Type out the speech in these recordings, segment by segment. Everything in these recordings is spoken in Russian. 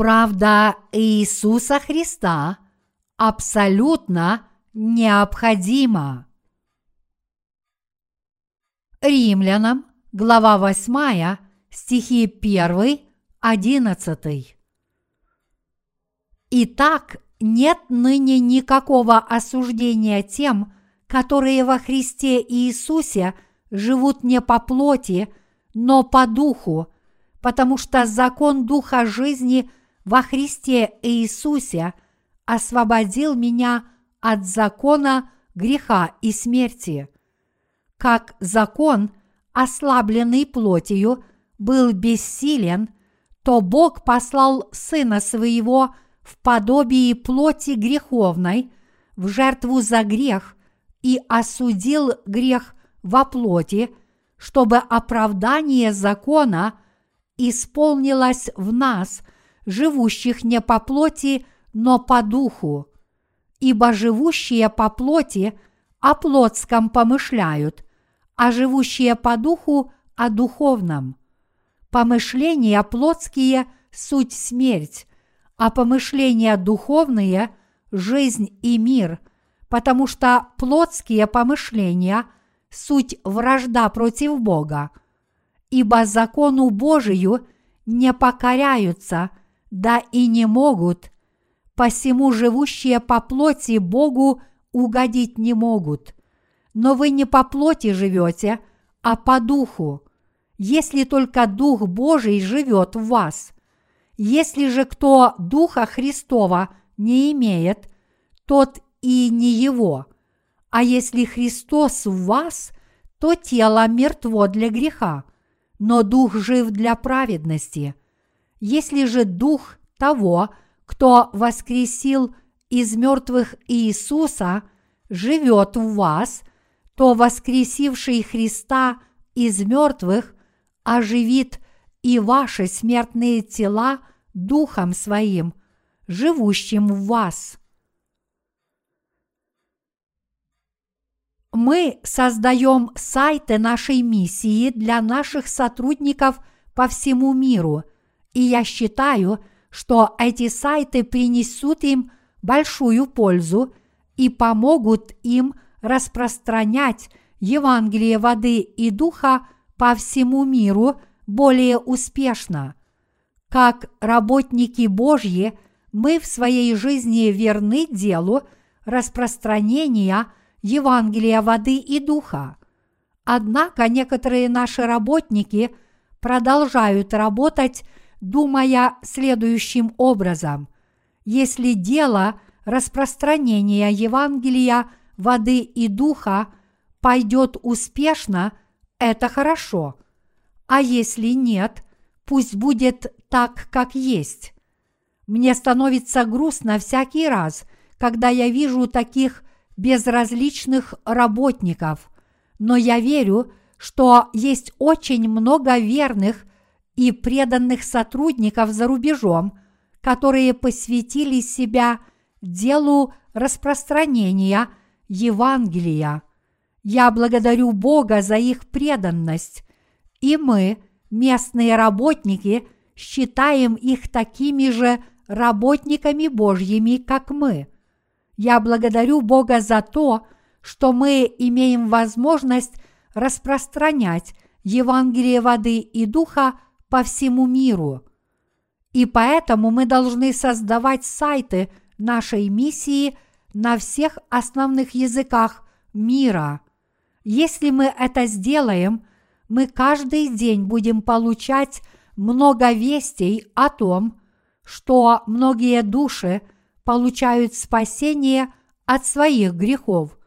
Правда Иисуса Христа абсолютно необходима. Римлянам, глава 8, стихи 1, 11. Итак, нет ныне никакого осуждения тем, которые во Христе Иисусе живут не по плоти, но по духу, потому что закон Духа жизни во Христе Иисусе освободил меня от закона греха и смерти. Как закон, ослабленный плотью, был бессилен, то Бог послал Сына Своего в подобии плоти греховной в жертву за грех и осудил грех во плоти, чтобы оправдание закона исполнилось в нас, живущих не по плоти, но по духу. Ибо живущие по плоти о плотском помышляют, а живущие по духу о духовном. Помышления плотские – суть смерть, а помышления духовные – жизнь и мир, потому что плотские помышления – суть вражда против Бога, ибо закону Божию не покоряются, да и не могут, посему живущие по плоти Богу угодить не могут. Но вы не по плоти живете, а по духу, если только Дух Божий живет в вас – если же кто Духа Христова не имеет, тот и не его. А если Христос в вас, то тело мертво для греха, но Дух жив для праведности. Если же Дух того, кто воскресил из мертвых Иисуса, живет в вас, то воскресивший Христа из мертвых оживит и ваши смертные тела Духом Своим, живущим в вас. Мы создаем сайты нашей миссии для наших сотрудников по всему миру, и я считаю, что эти сайты принесут им большую пользу и помогут им распространять Евангелие воды и духа по всему миру более успешно – как работники Божьи, мы в своей жизни верны делу распространения Евангелия воды и духа. Однако некоторые наши работники продолжают работать, думая следующим образом. Если дело распространения Евангелия воды и духа пойдет успешно, это хорошо. А если нет, пусть будет так, как есть. Мне становится грустно всякий раз, когда я вижу таких безразличных работников, но я верю, что есть очень много верных и преданных сотрудников за рубежом, которые посвятили себя делу распространения Евангелия. Я благодарю Бога за их преданность, и мы, местные работники – считаем их такими же работниками Божьими, как мы. Я благодарю Бога за то, что мы имеем возможность распространять Евангелие воды и духа по всему миру. И поэтому мы должны создавать сайты нашей миссии на всех основных языках мира. Если мы это сделаем, мы каждый день будем получать много вестей о том, что многие души получают спасение от своих грехов.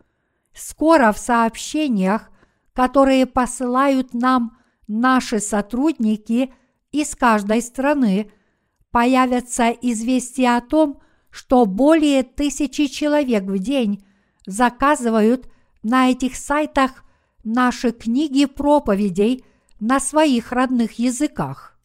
Скоро в сообщениях, которые посылают нам наши сотрудники из каждой страны, появятся известия о том, что более тысячи человек в день заказывают на этих сайтах наши книги проповедей на своих родных языках.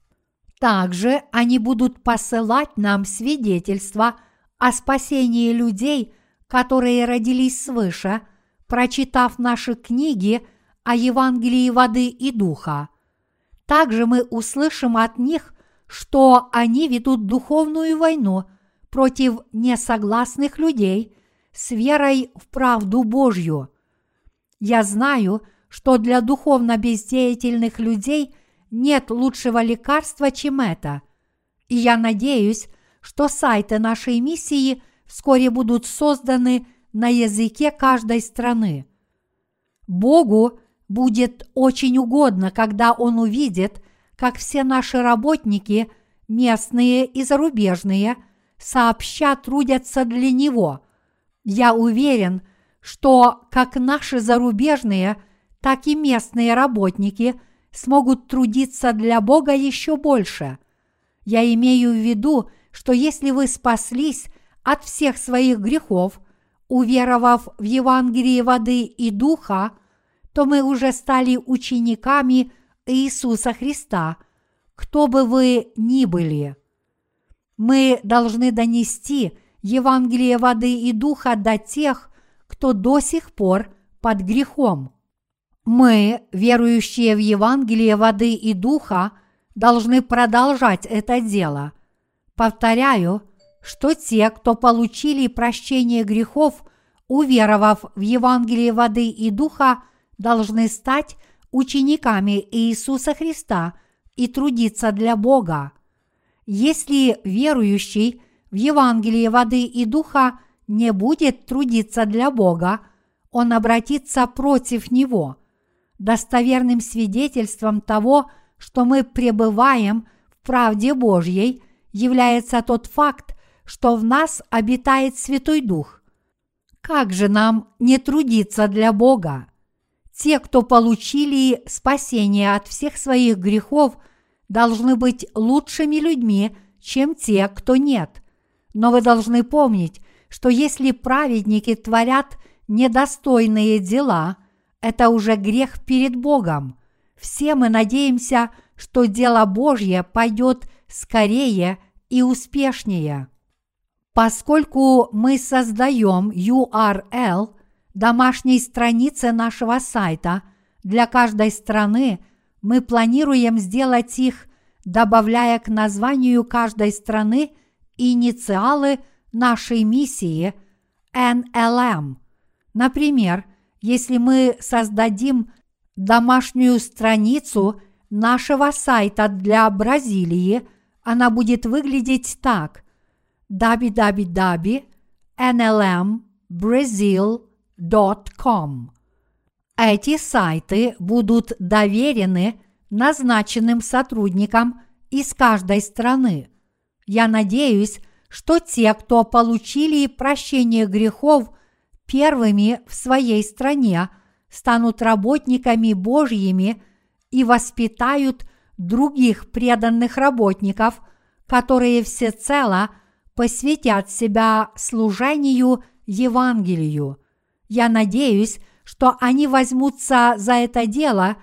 Также они будут посылать нам свидетельства о спасении людей, которые родились свыше, прочитав наши книги о Евангелии воды и духа. Также мы услышим от них, что они ведут духовную войну против несогласных людей с верой в правду Божью. Я знаю, что для духовно бездеятельных людей нет лучшего лекарства, чем это. И я надеюсь, что сайты нашей миссии вскоре будут созданы на языке каждой страны. Богу будет очень угодно, когда Он увидит, как все наши работники, местные и зарубежные, сообща трудятся для Него. Я уверен, что как наши зарубежные, так и местные работники смогут трудиться для Бога еще больше. Я имею в виду, что если вы спаслись от всех своих грехов, уверовав в Евангелие воды и духа, то мы уже стали учениками Иисуса Христа, кто бы вы ни были. Мы должны донести Евангелие воды и духа до тех, кто до сих пор под грехом. Мы, верующие в Евангелие воды и духа, должны продолжать это дело. Повторяю, что те, кто получили прощение грехов, уверовав в Евангелие воды и духа, должны стать учениками Иисуса Христа и трудиться для Бога. Если верующий в Евангелие воды и духа не будет трудиться для Бога, он обратится против Него. Достоверным свидетельством того, что мы пребываем в правде Божьей, является тот факт, что в нас обитает Святой Дух. Как же нам не трудиться для Бога? Те, кто получили спасение от всех своих грехов, должны быть лучшими людьми, чем те, кто нет. Но вы должны помнить, что если праведники творят недостойные дела, это уже грех перед Богом. Все мы надеемся, что дело Божье пойдет скорее и успешнее. Поскольку мы создаем URL домашней страницы нашего сайта для каждой страны, мы планируем сделать их, добавляя к названию каждой страны инициалы нашей миссии NLM. Например, если мы создадим домашнюю страницу нашего сайта для Бразилии, она будет выглядеть так www.nlmbrazil.com com. Эти сайты будут доверены назначенным сотрудникам из каждой страны. Я надеюсь, что те, кто получили прощение грехов первыми в своей стране, станут работниками Божьими и воспитают других преданных работников, которые всецело посвятят себя служению Евангелию – я надеюсь, что они возьмутся за это дело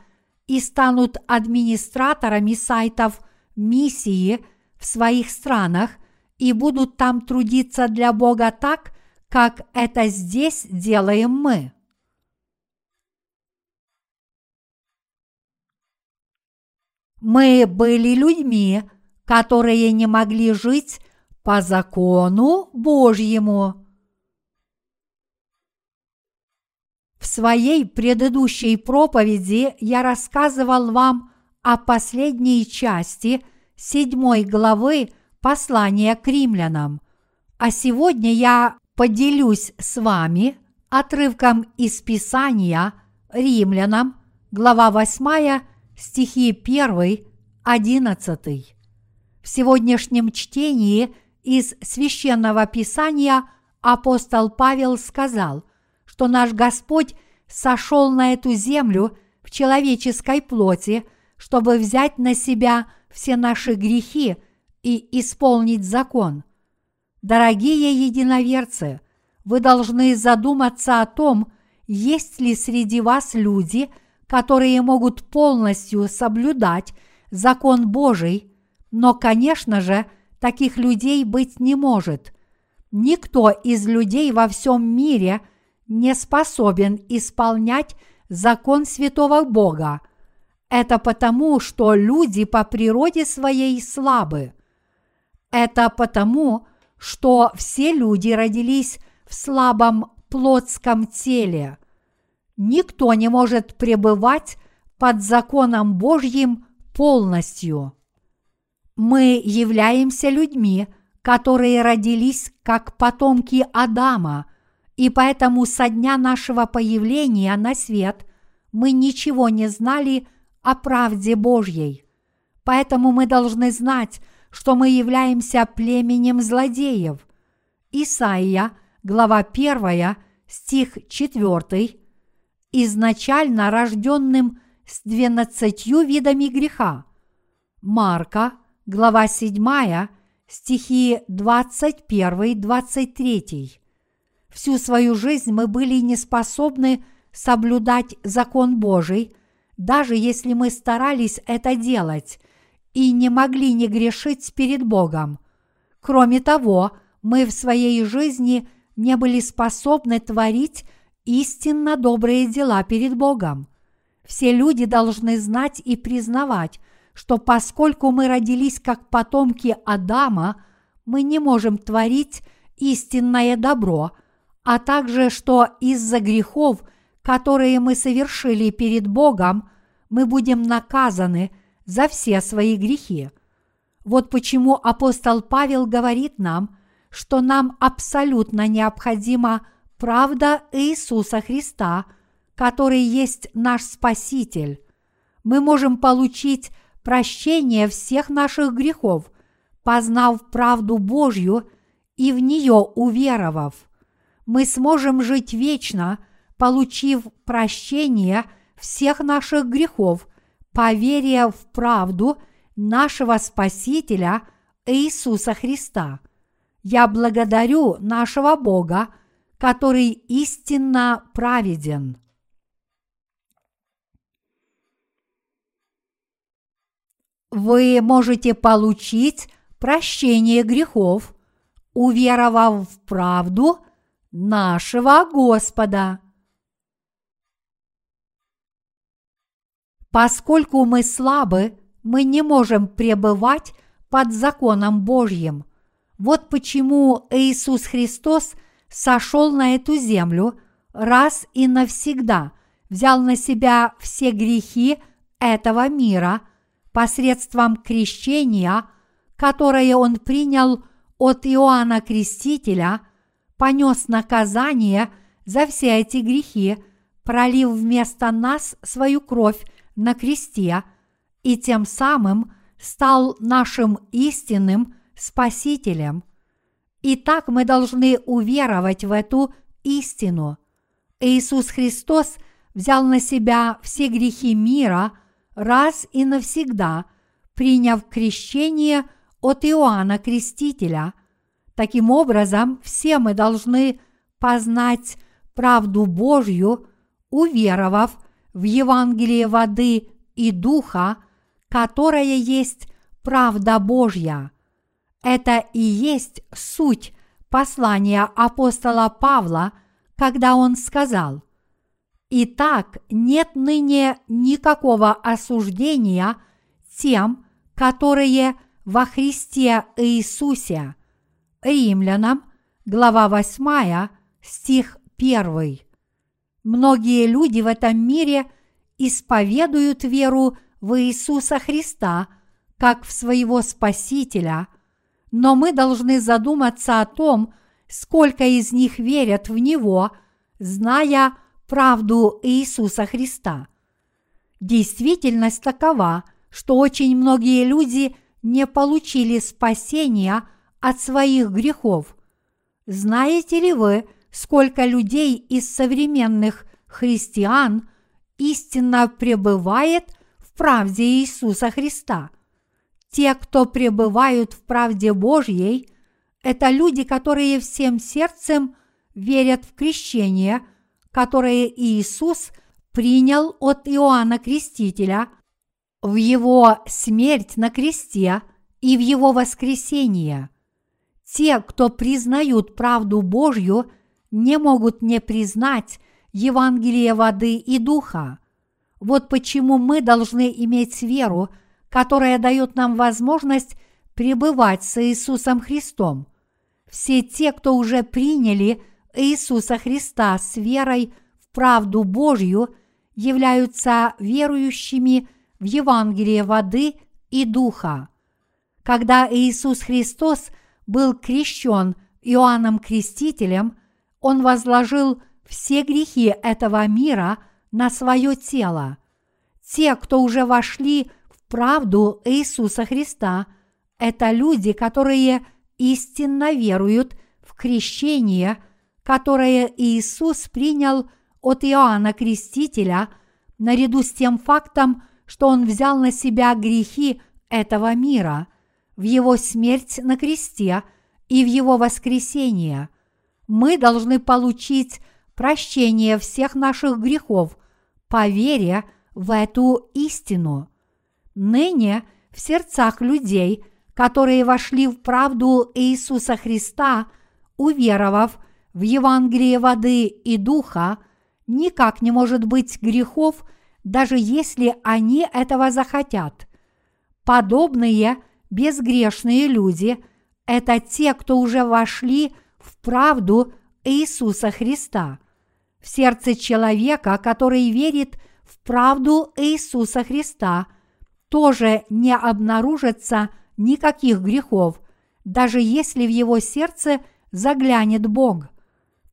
и станут администраторами сайтов миссии в своих странах и будут там трудиться для Бога так, как это здесь делаем мы. Мы были людьми, которые не могли жить по закону Божьему. В своей предыдущей проповеди я рассказывал вам о последней части седьмой главы послания к римлянам, а сегодня я поделюсь с вами отрывком из Писания римлянам, глава 8, стихи 1, 11. В сегодняшнем чтении из священного Писания апостол Павел сказал – что наш Господь сошел на эту землю в человеческой плоти, чтобы взять на себя все наши грехи и исполнить закон. Дорогие единоверцы, вы должны задуматься о том, есть ли среди вас люди, которые могут полностью соблюдать закон Божий, но, конечно же, таких людей быть не может. Никто из людей во всем мире – не способен исполнять закон святого Бога. Это потому, что люди по природе своей слабы. Это потому, что все люди родились в слабом плотском теле. Никто не может пребывать под законом Божьим полностью. Мы являемся людьми, которые родились как потомки Адама, и поэтому со дня нашего появления на свет мы ничего не знали о правде Божьей. Поэтому мы должны знать, что мы являемся племенем злодеев. Исаия, глава 1, стих 4, изначально рожденным с двенадцатью видами греха. Марка, глава 7, стихи 21-23. Всю свою жизнь мы были не способны соблюдать закон Божий, даже если мы старались это делать и не могли не грешить перед Богом. Кроме того, мы в своей жизни не были способны творить истинно добрые дела перед Богом. Все люди должны знать и признавать, что поскольку мы родились как потомки Адама, мы не можем творить истинное добро, а также что из-за грехов, которые мы совершили перед Богом, мы будем наказаны за все свои грехи. Вот почему апостол Павел говорит нам, что нам абсолютно необходима правда Иисуса Христа, который есть наш Спаситель. Мы можем получить прощение всех наших грехов, познав правду Божью и в нее уверовав. Мы сможем жить вечно, получив прощение всех наших грехов, поверя в правду нашего Спасителя Иисуса Христа. Я благодарю нашего Бога, который истинно праведен. вы можете получить прощение грехов, уверовав в правду нашего Господа. Поскольку мы слабы, мы не можем пребывать под законом Божьим. Вот почему Иисус Христос сошел на эту землю раз и навсегда, взял на себя все грехи этого мира – посредством крещения, которое он принял от Иоанна Крестителя, понес наказание за все эти грехи, пролив вместо нас свою кровь на кресте и тем самым стал нашим истинным Спасителем. Итак, мы должны уверовать в эту истину. Иисус Христос взял на себя все грехи мира – раз и навсегда приняв крещение от Иоанна Крестителя. Таким образом, все мы должны познать правду Божью, уверовав в Евангелие воды и духа, которое есть правда Божья. Это и есть суть послания апостола Павла, когда он сказал – Итак, нет ныне никакого осуждения тем, которые во Христе Иисусе. Римлянам, глава 8, стих 1. Многие люди в этом мире исповедуют веру в Иисуса Христа как в своего Спасителя, но мы должны задуматься о том, сколько из них верят в Него, зная, правду Иисуса Христа. Действительность такова, что очень многие люди не получили спасения от своих грехов. Знаете ли вы, сколько людей из современных христиан истинно пребывает в правде Иисуса Христа? Те, кто пребывают в правде Божьей, это люди, которые всем сердцем верят в крещение – которое Иисус принял от Иоанна Крестителя в его смерть на кресте и в его воскресение. Те, кто признают правду Божью, не могут не признать Евангелие воды и духа. Вот почему мы должны иметь веру, которая дает нам возможность пребывать с Иисусом Христом. Все те, кто уже приняли Иисуса Христа с верой в правду Божью, являются верующими в Евангелие воды и духа. Когда Иисус Христос был крещен Иоанном Крестителем, Он возложил все грехи этого мира на свое тело. Те, кто уже вошли в правду Иисуса Христа, это люди, которые истинно веруют в крещение, которое Иисус принял от Иоанна Крестителя, наряду с тем фактом, что Он взял на себя грехи этого мира в Его смерть на кресте и в Его воскресение. Мы должны получить прощение всех наших грехов по в эту истину. Ныне в сердцах людей, которые вошли в правду Иисуса Христа, уверовав в Евангелие воды и духа, никак не может быть грехов, даже если они этого захотят. Подобные безгрешные люди – это те, кто уже вошли в правду Иисуса Христа. В сердце человека, который верит в правду Иисуса Христа, тоже не обнаружится никаких грехов, даже если в его сердце заглянет Бог.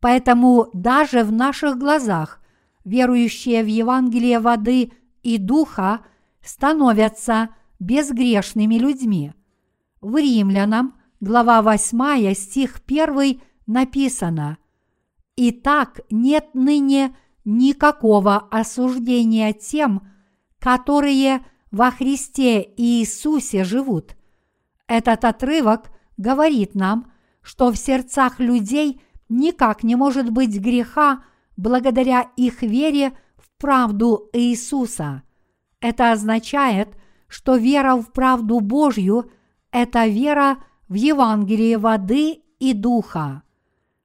Поэтому даже в наших глазах верующие в Евангелие воды и духа становятся безгрешными людьми. В Римлянам, глава 8, стих 1 написано Итак, нет ныне никакого осуждения тем, которые во Христе Иисусе живут. Этот отрывок говорит нам, что в сердцах людей никак не может быть греха благодаря их вере в правду Иисуса. Это означает, что вера в правду Божью – это вера в Евангелие воды и духа.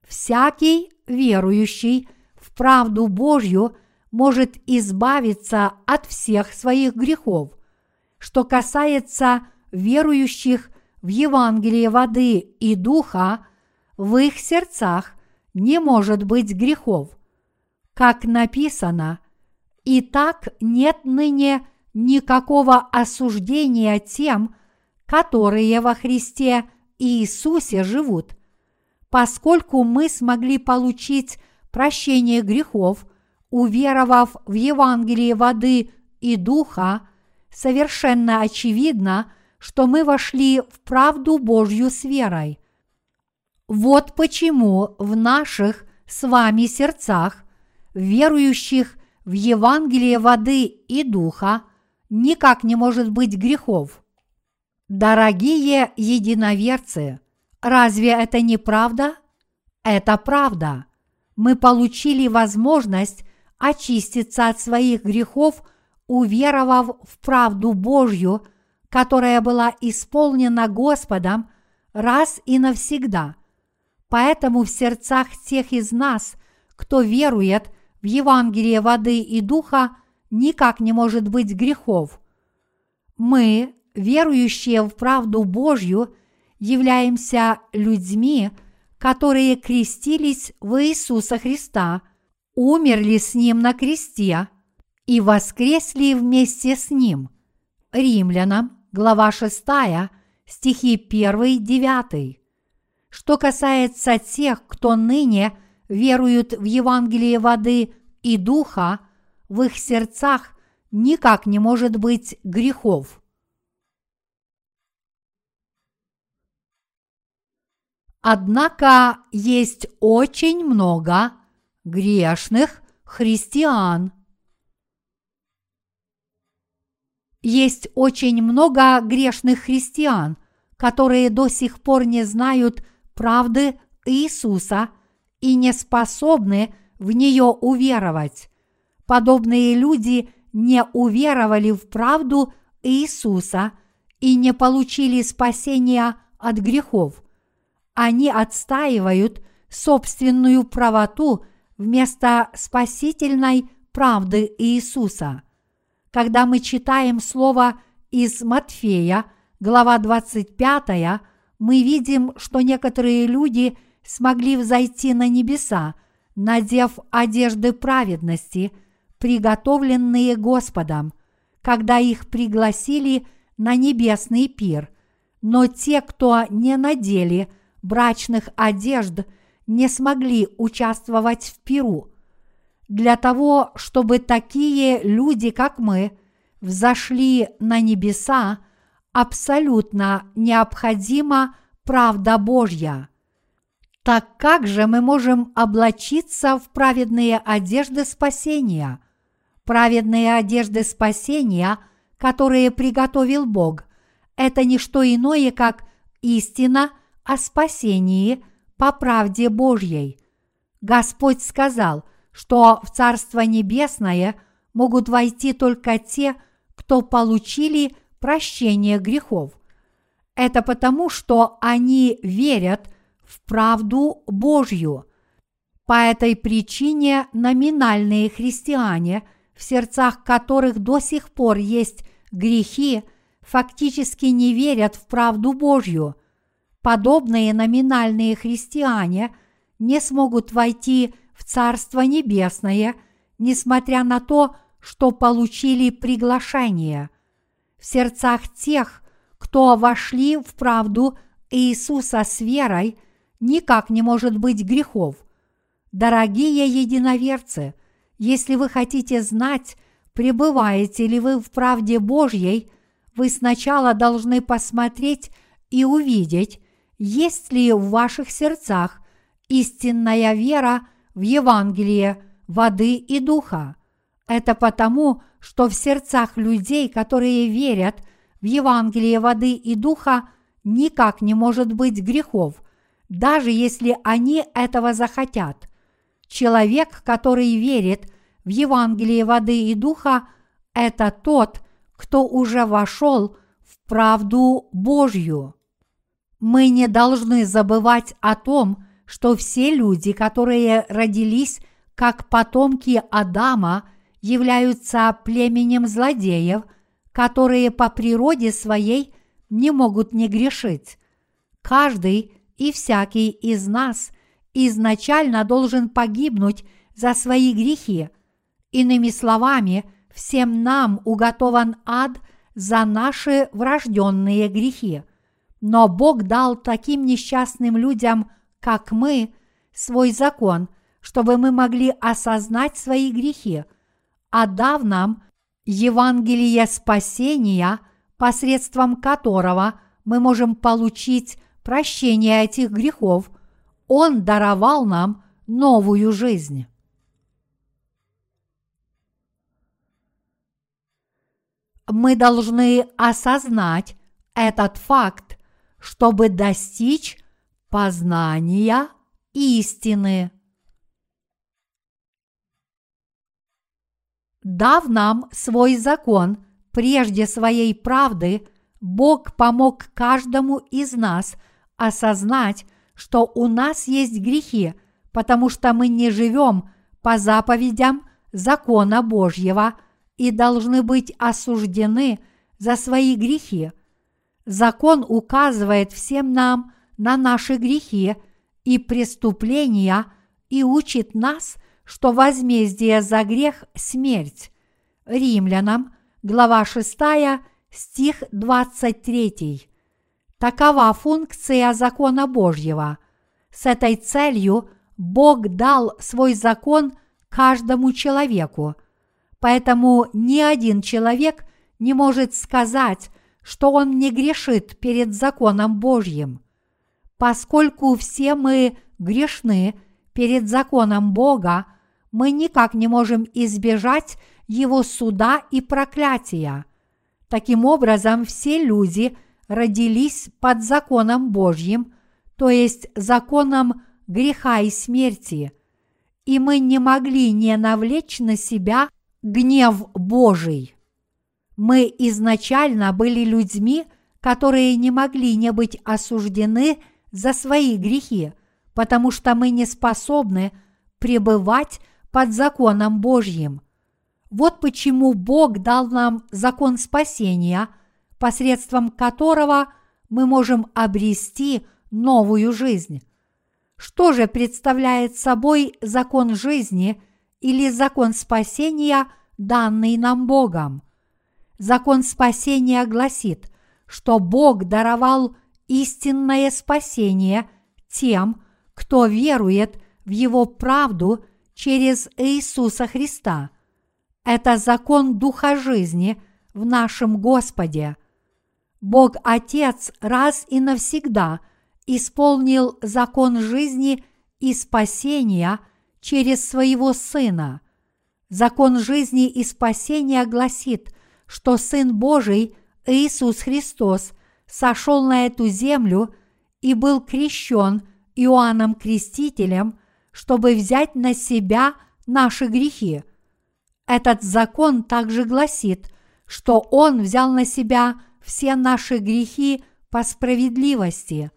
Всякий верующий в правду Божью может избавиться от всех своих грехов. Что касается верующих в Евангелие воды и духа, в их сердцах не может быть грехов. Как написано, «И так нет ныне никакого осуждения тем, которые во Христе Иисусе живут, поскольку мы смогли получить прощение грехов, уверовав в Евангелие воды и духа, совершенно очевидно, что мы вошли в правду Божью с верой. Вот почему в наших с вами сердцах, верующих в Евангелие воды и духа, никак не может быть грехов. Дорогие единоверцы, Разве это не правда? Это правда. Мы получили возможность очиститься от своих грехов, уверовав в правду Божью, которая была исполнена Господом раз и навсегда. Поэтому в сердцах тех из нас, кто верует в Евангелие воды и духа, никак не может быть грехов. Мы, верующие в правду Божью, являемся людьми, которые крестились в Иисуса Христа, умерли с Ним на кресте и воскресли вместе с Ним. Римлянам, глава 6, стихи 1-9. Что касается тех, кто ныне веруют в Евангелие воды и духа, в их сердцах никак не может быть грехов. Однако есть очень много грешных христиан. Есть очень много грешных христиан, которые до сих пор не знают правды Иисуса и не способны в нее уверовать. Подобные люди не уверовали в правду Иисуса и не получили спасения от грехов – они отстаивают собственную правоту вместо спасительной правды Иисуса. Когда мы читаем слово из Матфея, глава 25, мы видим, что некоторые люди смогли взойти на небеса, надев одежды праведности, приготовленные Господом, когда их пригласили на небесный пир. Но те, кто не надели брачных одежд, не смогли участвовать в пиру. Для того, чтобы такие люди, как мы, взошли на небеса, абсолютно необходима правда Божья. Так как же мы можем облачиться в праведные одежды спасения? Праведные одежды спасения, которые приготовил Бог, это не что иное, как истина о спасении по правде Божьей. Господь сказал, что в Царство Небесное могут войти только те, кто получили прощение грехов. Это потому, что они верят в правду Божью. По этой причине номинальные христиане, в сердцах которых до сих пор есть грехи, фактически не верят в правду Божью. Подобные номинальные христиане не смогут войти в Царство Небесное, несмотря на то, что получили приглашение. В сердцах тех, кто вошли в правду Иисуса с верой, никак не может быть грехов. Дорогие единоверцы, если вы хотите знать, пребываете ли вы в правде Божьей, вы сначала должны посмотреть и увидеть, есть ли в ваших сердцах истинная вера в Евангелие воды и духа. Это потому, что в сердцах людей, которые верят в Евангелие воды и духа, никак не может быть грехов, даже если они этого захотят. Человек, который верит в Евангелие воды и духа, это тот, кто уже вошел в правду Божью. Мы не должны забывать о том, что все люди, которые родились как потомки Адама – являются племенем злодеев, которые по природе своей не могут не грешить. Каждый и всякий из нас изначально должен погибнуть за свои грехи. Иными словами, всем нам уготован ад за наши врожденные грехи. Но Бог дал таким несчастным людям, как мы, свой закон, чтобы мы могли осознать свои грехи – отдав нам Евангелие спасения, посредством которого мы можем получить прощение этих грехов, Он даровал нам новую жизнь. Мы должны осознать этот факт, чтобы достичь познания истины. Дав нам свой закон прежде своей правды, Бог помог каждому из нас осознать, что у нас есть грехи, потому что мы не живем по заповедям закона Божьего и должны быть осуждены за свои грехи. Закон указывает всем нам на наши грехи и преступления и учит нас – что возмездие за грех – смерть. Римлянам, глава 6, стих 23. Такова функция закона Божьего. С этой целью Бог дал свой закон каждому человеку. Поэтому ни один человек не может сказать, что он не грешит перед законом Божьим. Поскольку все мы грешны перед законом Бога, мы никак не можем избежать его суда и проклятия. Таким образом, все люди родились под законом Божьим, то есть законом греха и смерти, и мы не могли не навлечь на себя гнев Божий. Мы изначально были людьми, которые не могли не быть осуждены за свои грехи, потому что мы не способны пребывать под законом Божьим. Вот почему Бог дал нам закон спасения, посредством которого мы можем обрести новую жизнь. Что же представляет собой закон жизни или закон спасения, данный нам Богом? Закон спасения гласит, что Бог даровал истинное спасение тем, кто верует в Его правду через Иисуса Христа. Это закон Духа жизни в нашем Господе. Бог Отец раз и навсегда исполнил закон жизни и спасения через своего Сына. Закон жизни и спасения гласит, что Сын Божий Иисус Христос сошел на эту землю и был крещен Иоанном Крестителем, чтобы взять на себя наши грехи. Этот закон также гласит, что Он взял на себя все наши грехи по справедливости.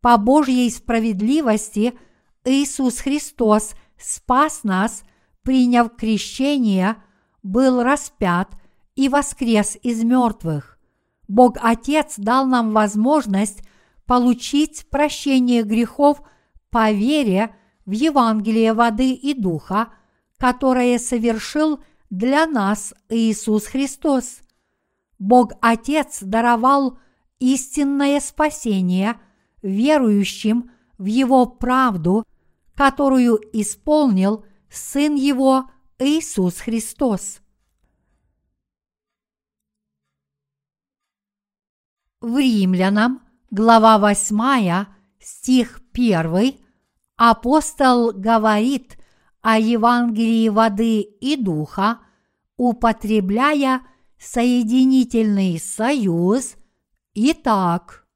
По Божьей справедливости Иисус Христос спас нас, приняв крещение, был распят и воскрес из мертвых. Бог Отец дал нам возможность получить прощение грехов по вере в Евангелие воды и духа, которое совершил для нас Иисус Христос. Бог Отец даровал истинное спасение верующим в Его правду, которую исполнил Сын Его Иисус Христос. В Римлянам, глава 8, стих 1, апостол говорит о Евангелии воды и духа, употребляя соединительный союз Итак,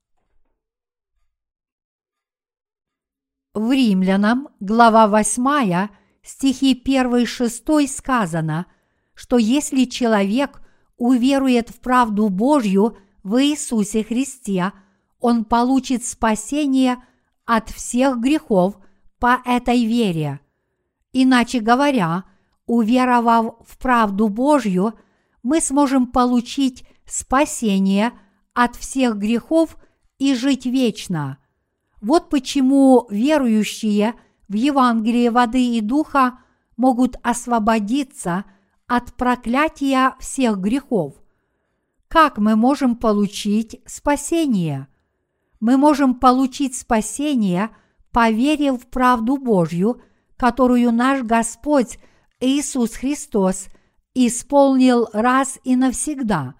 В Римлянам, глава 8, стихи 1-6 сказано, что если человек уверует в правду Божью в Иисусе Христе, он получит спасение от всех грехов по этой вере. Иначе говоря, уверовав в правду Божью, мы сможем получить спасение от всех грехов и жить вечно. Вот почему верующие в Евангелие воды и духа могут освободиться от проклятия всех грехов. Как мы можем получить спасение? Мы можем получить спасение, поверив в правду Божью, которую наш Господь Иисус Христос исполнил раз и навсегда.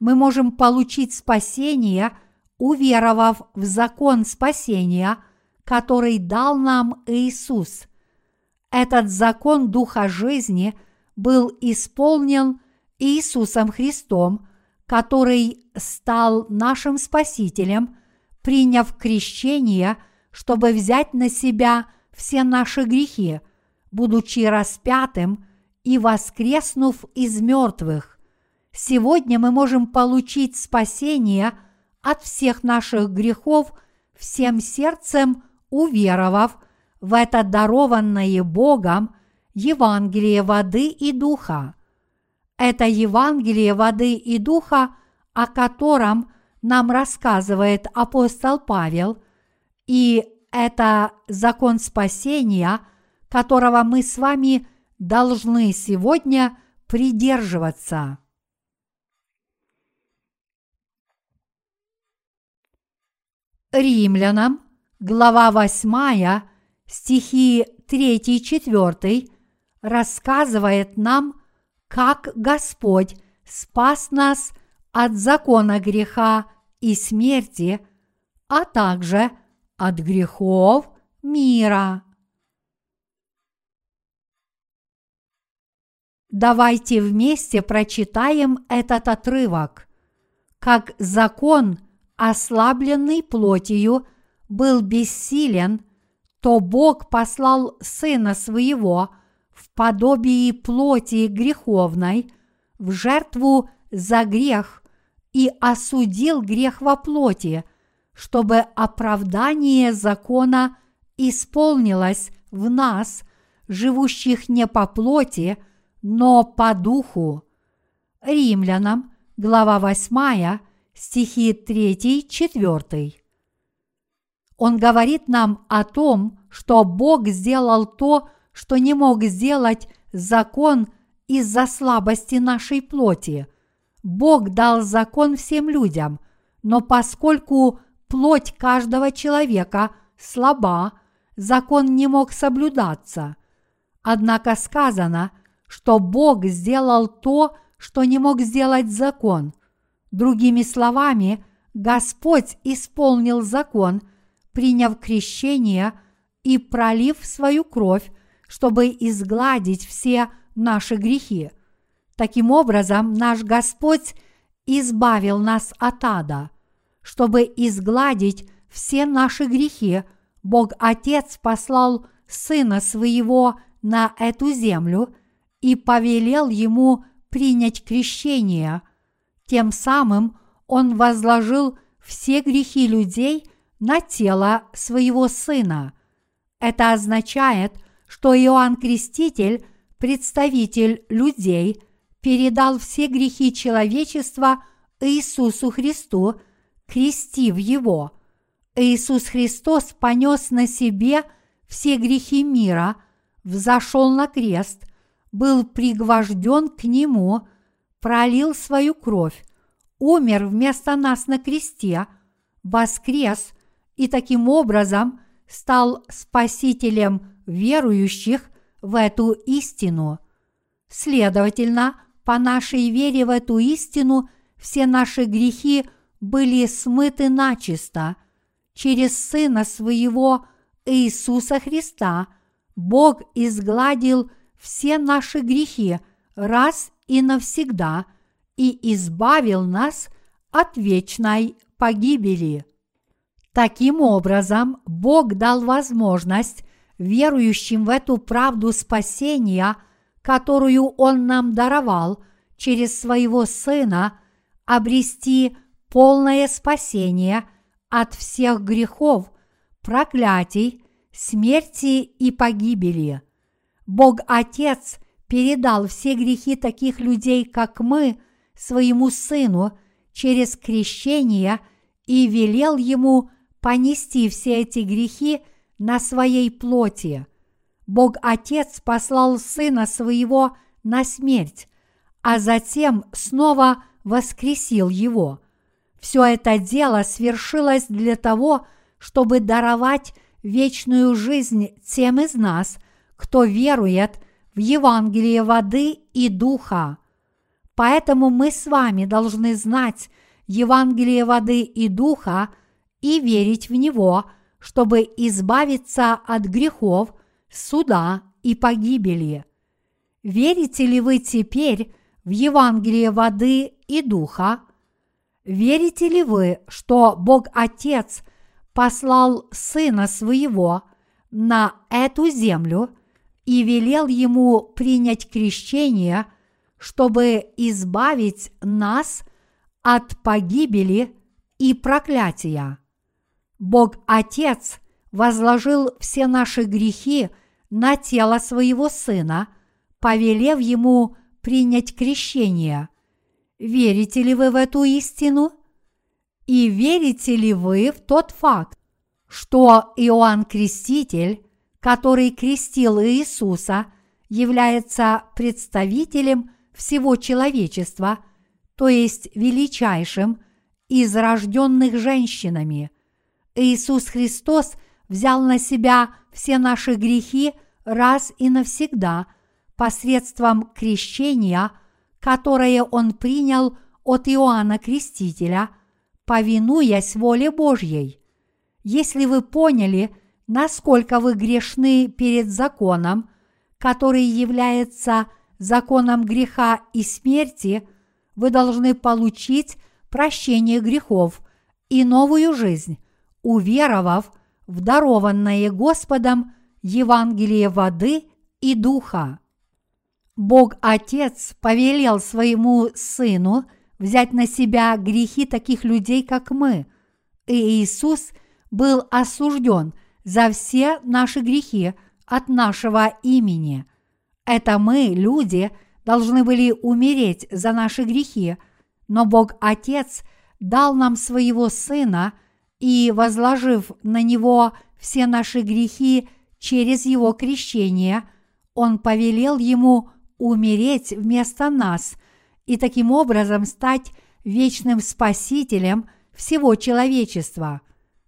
Мы можем получить спасение, уверовав в закон спасения, который дал нам Иисус. Этот закон Духа жизни был исполнен Иисусом Христом – который стал нашим Спасителем, приняв крещение, чтобы взять на себя все наши грехи, будучи распятым и воскреснув из мертвых. Сегодня мы можем получить спасение от всех наших грехов всем сердцем уверовав в это дарованное Богом Евангелие воды и духа. Это Евангелие воды и духа, о котором нам рассказывает апостол Павел, и это закон спасения, которого мы с вами должны сегодня придерживаться. Римлянам, глава 8, стихи 3-4 рассказывает нам как Господь спас нас от закона греха и смерти, а также от грехов мира. Давайте вместе прочитаем этот отрывок. Как закон, ослабленный плотью, был бессилен, то Бог послал Сына Своего – в подобии плоти греховной в жертву за грех и осудил грех во плоти, чтобы оправдание закона исполнилось в нас, живущих не по плоти, но по духу. Римлянам, глава 8, стихи 3-4. Он говорит нам о том, что Бог сделал то, что не мог сделать закон из-за слабости нашей плоти. Бог дал закон всем людям, но поскольку плоть каждого человека слаба, закон не мог соблюдаться. Однако сказано, что Бог сделал то, что не мог сделать закон. Другими словами, Господь исполнил закон, приняв крещение и пролив свою кровь, чтобы изгладить все наши грехи. Таким образом, наш Господь избавил нас от ада. Чтобы изгладить все наши грехи, Бог Отец послал Сына Своего на эту землю и повелел Ему принять крещение. Тем самым Он возложил все грехи людей на тело Своего Сына. Это означает, что Иоанн Креститель, представитель людей, передал все грехи человечества Иисусу Христу, крестив Его – Иисус Христос понес на себе все грехи мира, взошел на крест, был пригвожден к Нему, пролил свою кровь, умер вместо нас на кресте, воскрес и таким образом стал спасителем верующих в эту истину. Следовательно, по нашей вере в эту истину все наши грехи были смыты начисто – через Сына Своего Иисуса Христа Бог изгладил все наши грехи раз и навсегда и избавил нас от вечной погибели. Таким образом, Бог дал возможность верующим в эту правду спасения, которую Он нам даровал через Своего Сына, обрести полное спасение – от всех грехов, проклятий, смерти и погибели. Бог Отец передал все грехи таких людей, как мы, своему Сыну через крещение и велел ему понести все эти грехи на своей плоти. Бог Отец послал Сына Своего на смерть, а затем снова воскресил Его – все это дело свершилось для того, чтобы даровать вечную жизнь тем из нас, кто верует в Евангелие воды и духа. Поэтому мы с вами должны знать Евангелие воды и духа и верить в него, чтобы избавиться от грехов, суда и погибели. Верите ли вы теперь в Евангелие воды и духа? Верите ли вы, что Бог Отец послал Сына Своего на эту землю и велел Ему принять крещение, чтобы избавить нас от погибели и проклятия? Бог Отец возложил все наши грехи на тело Своего Сына, повелев Ему принять крещение – Верите ли вы в эту истину? И верите ли вы в тот факт, что Иоанн Креститель, который крестил Иисуса, является представителем всего человечества, то есть величайшим из рожденных женщинами. Иисус Христос взял на себя все наши грехи раз и навсегда посредством крещения – которое он принял от Иоанна Крестителя, повинуясь воле Божьей. Если вы поняли, насколько вы грешны перед законом, который является законом греха и смерти, вы должны получить прощение грехов и новую жизнь, уверовав в дарованное Господом Евангелие воды и духа. Бог Отец повелел своему Сыну взять на себя грехи таких людей, как мы, и Иисус был осужден за все наши грехи от нашего имени. Это мы, люди, должны были умереть за наши грехи, но Бог Отец дал нам своего Сына и, возложив на Него все наши грехи через Его крещение, Он повелел Ему умереть вместо нас и таким образом стать вечным Спасителем всего человечества.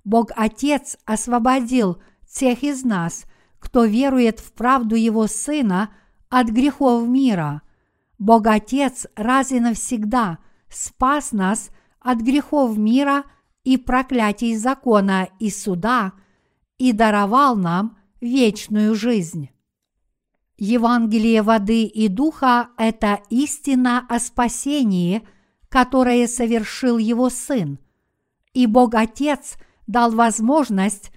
Бог Отец освободил тех из нас, кто верует в правду Его Сына от грехов мира. Бог Отец раз и навсегда спас нас от грехов мира и проклятий закона и суда и даровал нам вечную жизнь. Евангелие воды и духа – это истина о спасении, которое совершил его Сын. И Бог Отец дал возможность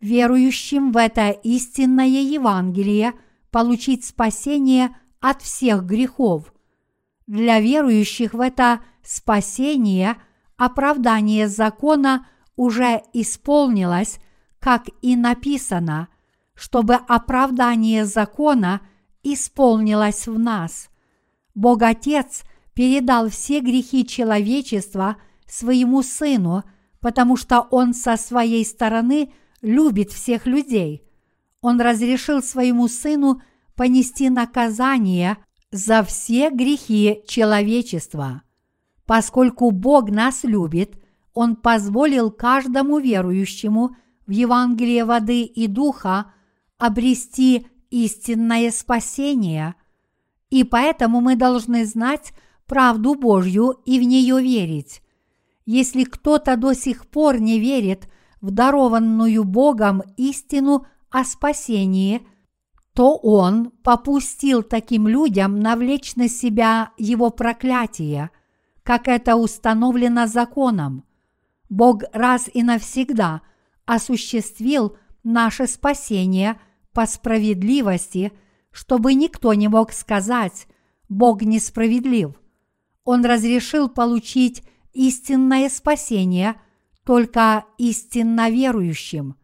верующим в это истинное Евангелие получить спасение от всех грехов. Для верующих в это спасение оправдание закона уже исполнилось, как и написано, чтобы оправдание закона исполнилось в нас. Бог Отец передал все грехи человечества своему Сыну, потому что Он со своей стороны любит всех людей. Он разрешил своему Сыну понести наказание за все грехи человечества. Поскольку Бог нас любит, Он позволил каждому верующему в Евангелие воды и духа обрести истинное спасение. И поэтому мы должны знать правду Божью и в нее верить. Если кто-то до сих пор не верит в дарованную Богом истину о спасении, то он попустил таким людям навлечь на себя его проклятие, как это установлено законом. Бог раз и навсегда осуществил наше спасение по справедливости, чтобы никто не мог сказать «Бог несправедлив». Он разрешил получить истинное спасение только истинно верующим.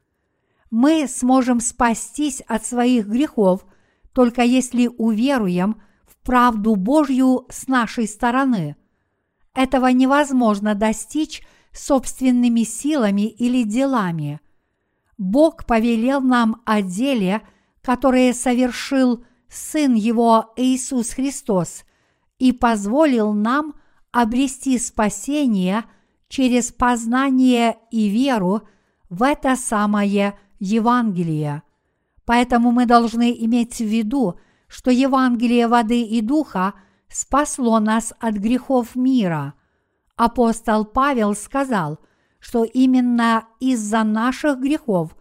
Мы сможем спастись от своих грехов только если уверуем в правду Божью с нашей стороны. Этого невозможно достичь собственными силами или делами. Бог повелел нам о деле, которое совершил Сын Его Иисус Христос – и позволил нам обрести спасение через познание и веру в это самое Евангелие. Поэтому мы должны иметь в виду, что Евангелие воды и духа спасло нас от грехов мира. Апостол Павел сказал, что именно из-за наших грехов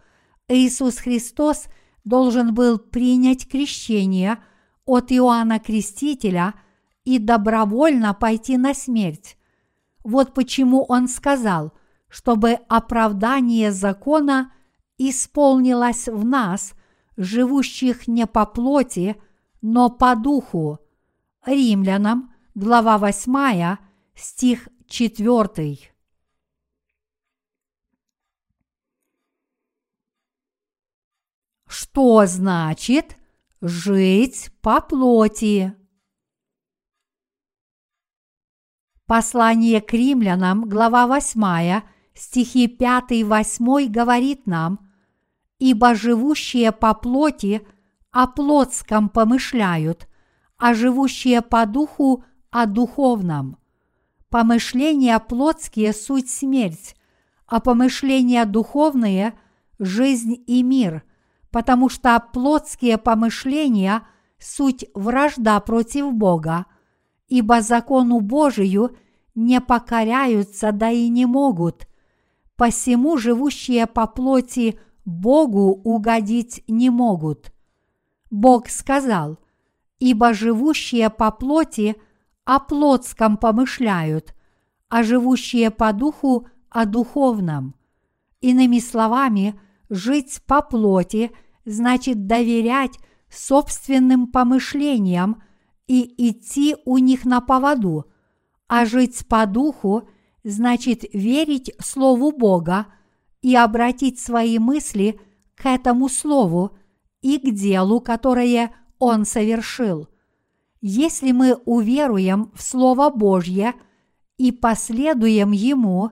Иисус Христос должен был принять крещение от Иоанна Крестителя – и добровольно пойти на смерть. Вот почему он сказал, чтобы оправдание закона исполнилось в нас, живущих не по плоти, но по духу. Римлянам, глава 8, стих 4. Что значит жить по плоти? Послание к римлянам, глава 8, стихи 5-8 говорит нам, «Ибо живущие по плоти о плотском помышляют, а живущие по духу о духовном. Помышления плотские – суть смерть, а помышления духовные – жизнь и мир, потому что плотские помышления – суть вражда против Бога – ибо закону Божию не покоряются, да и не могут. Посему живущие по плоти Богу угодить не могут. Бог сказал, ибо живущие по плоти о плотском помышляют, а живущие по духу о духовном. Иными словами, жить по плоти значит доверять собственным помышлениям и идти у них на поводу, а жить по духу значит верить Слову Бога и обратить свои мысли к этому Слову и к делу, которое Он совершил. Если мы уверуем в Слово Божье и последуем Ему,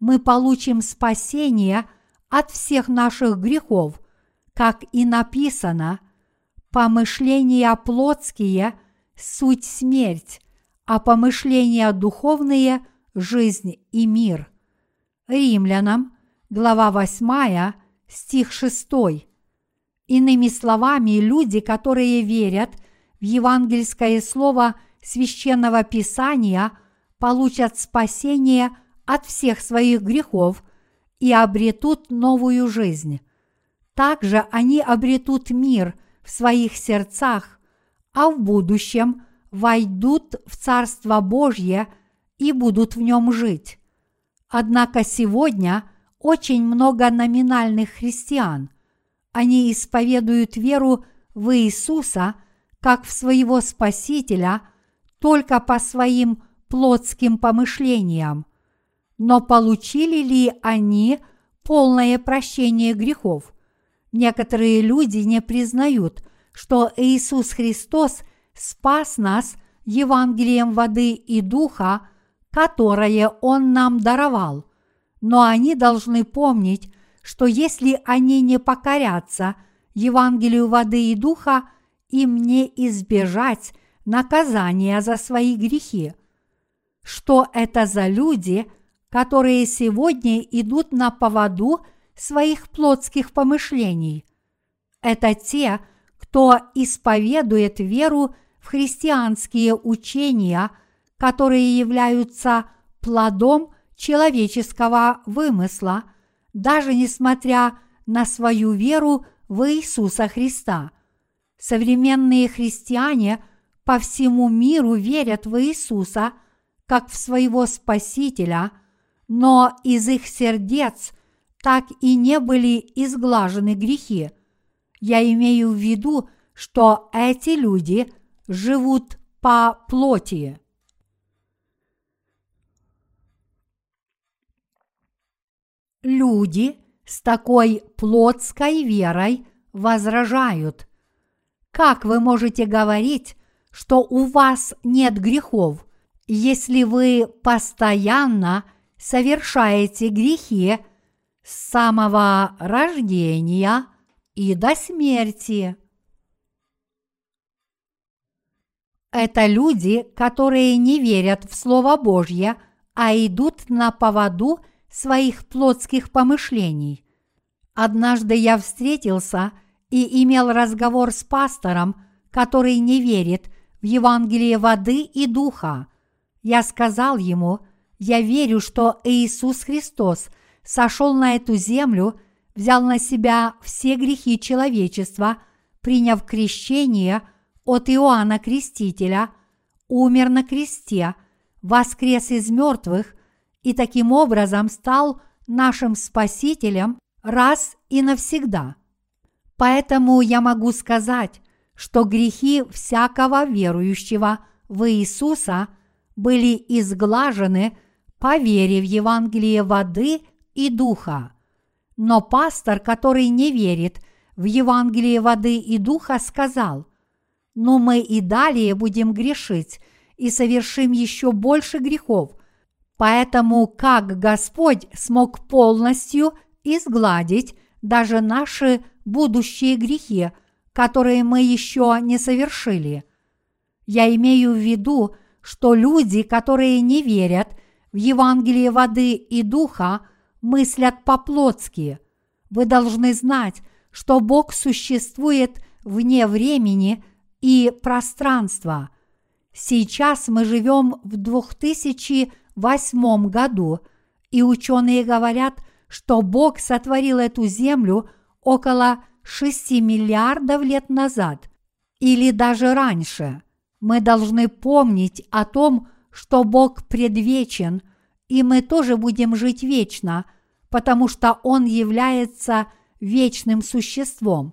мы получим спасение от всех наших грехов, как и написано, помышления плотские – суть смерть, а помышления духовные – жизнь и мир. Римлянам, глава 8, стих 6. Иными словами, люди, которые верят в евангельское слово священного писания, получат спасение от всех своих грехов и обретут новую жизнь. Также они обретут мир в своих сердцах, а в будущем войдут в Царство Божье и будут в нем жить. Однако сегодня очень много номинальных христиан. Они исповедуют веру в Иисуса как в своего Спасителя только по своим плотским помышлениям. Но получили ли они полное прощение грехов? Некоторые люди не признают, что Иисус Христос спас нас Евангелием воды и духа, которое Он нам даровал. Но они должны помнить, что если они не покорятся Евангелию воды и духа, им не избежать наказания за свои грехи. Что это за люди, которые сегодня идут на поводу своих плотских помышлений? Это те, кто исповедует веру в христианские учения – которые являются плодом человеческого вымысла, даже несмотря на свою веру в Иисуса Христа. Современные христиане по всему миру верят в Иисуса как в своего Спасителя, но из их сердец так и не были изглажены грехи. Я имею в виду, что эти люди живут по плоти. Люди с такой плотской верой возражают. Как вы можете говорить, что у вас нет грехов, если вы постоянно совершаете грехи с самого рождения и до смерти? Это люди, которые не верят в Слово Божье, а идут на поводу – своих плотских помышлений. Однажды я встретился и имел разговор с пастором, который не верит в Евангелие воды и духа. Я сказал ему, я верю, что Иисус Христос сошел на эту землю, взял на себя все грехи человечества, приняв крещение от Иоанна Крестителя, умер на кресте, воскрес из мертвых и таким образом стал нашим Спасителем раз и навсегда. Поэтому я могу сказать, что грехи всякого верующего в Иисуса были изглажены по вере в Евангелие воды и духа. Но пастор, который не верит в Евангелие воды и духа, сказал, «Но мы и далее будем грешить и совершим еще больше грехов – Поэтому как Господь смог полностью изгладить даже наши будущие грехи, которые мы еще не совершили. Я имею в виду, что люди, которые не верят в Евангелие воды и духа, мыслят по-плотски. Вы должны знать, что Бог существует вне времени и пространства. Сейчас мы живем в 2000 восьмом году, и ученые говорят, что Бог сотворил эту землю около 6 миллиардов лет назад или даже раньше. Мы должны помнить о том, что Бог предвечен, и мы тоже будем жить вечно, потому что Он является вечным существом.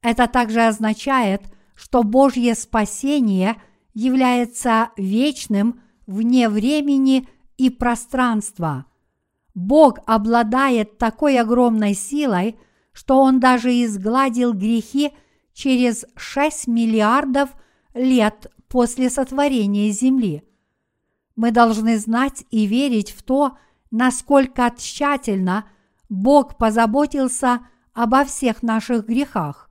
Это также означает, что Божье спасение является вечным вне времени и пространства. Бог обладает такой огромной силой, что Он даже изгладил грехи через 6 миллиардов лет после сотворения земли. Мы должны знать и верить в то, насколько тщательно Бог позаботился обо всех наших грехах.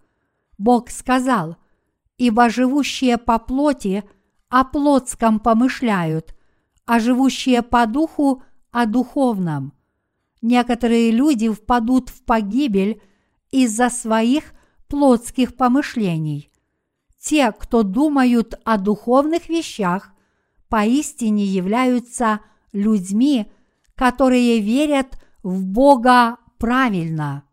Бог сказал, «Ибо живущие по плоти о плотском помышляют, а живущие по духу о духовном». Некоторые люди впадут в погибель из-за своих плотских помышлений. Те, кто думают о духовных вещах, поистине являются людьми, которые верят в Бога правильно.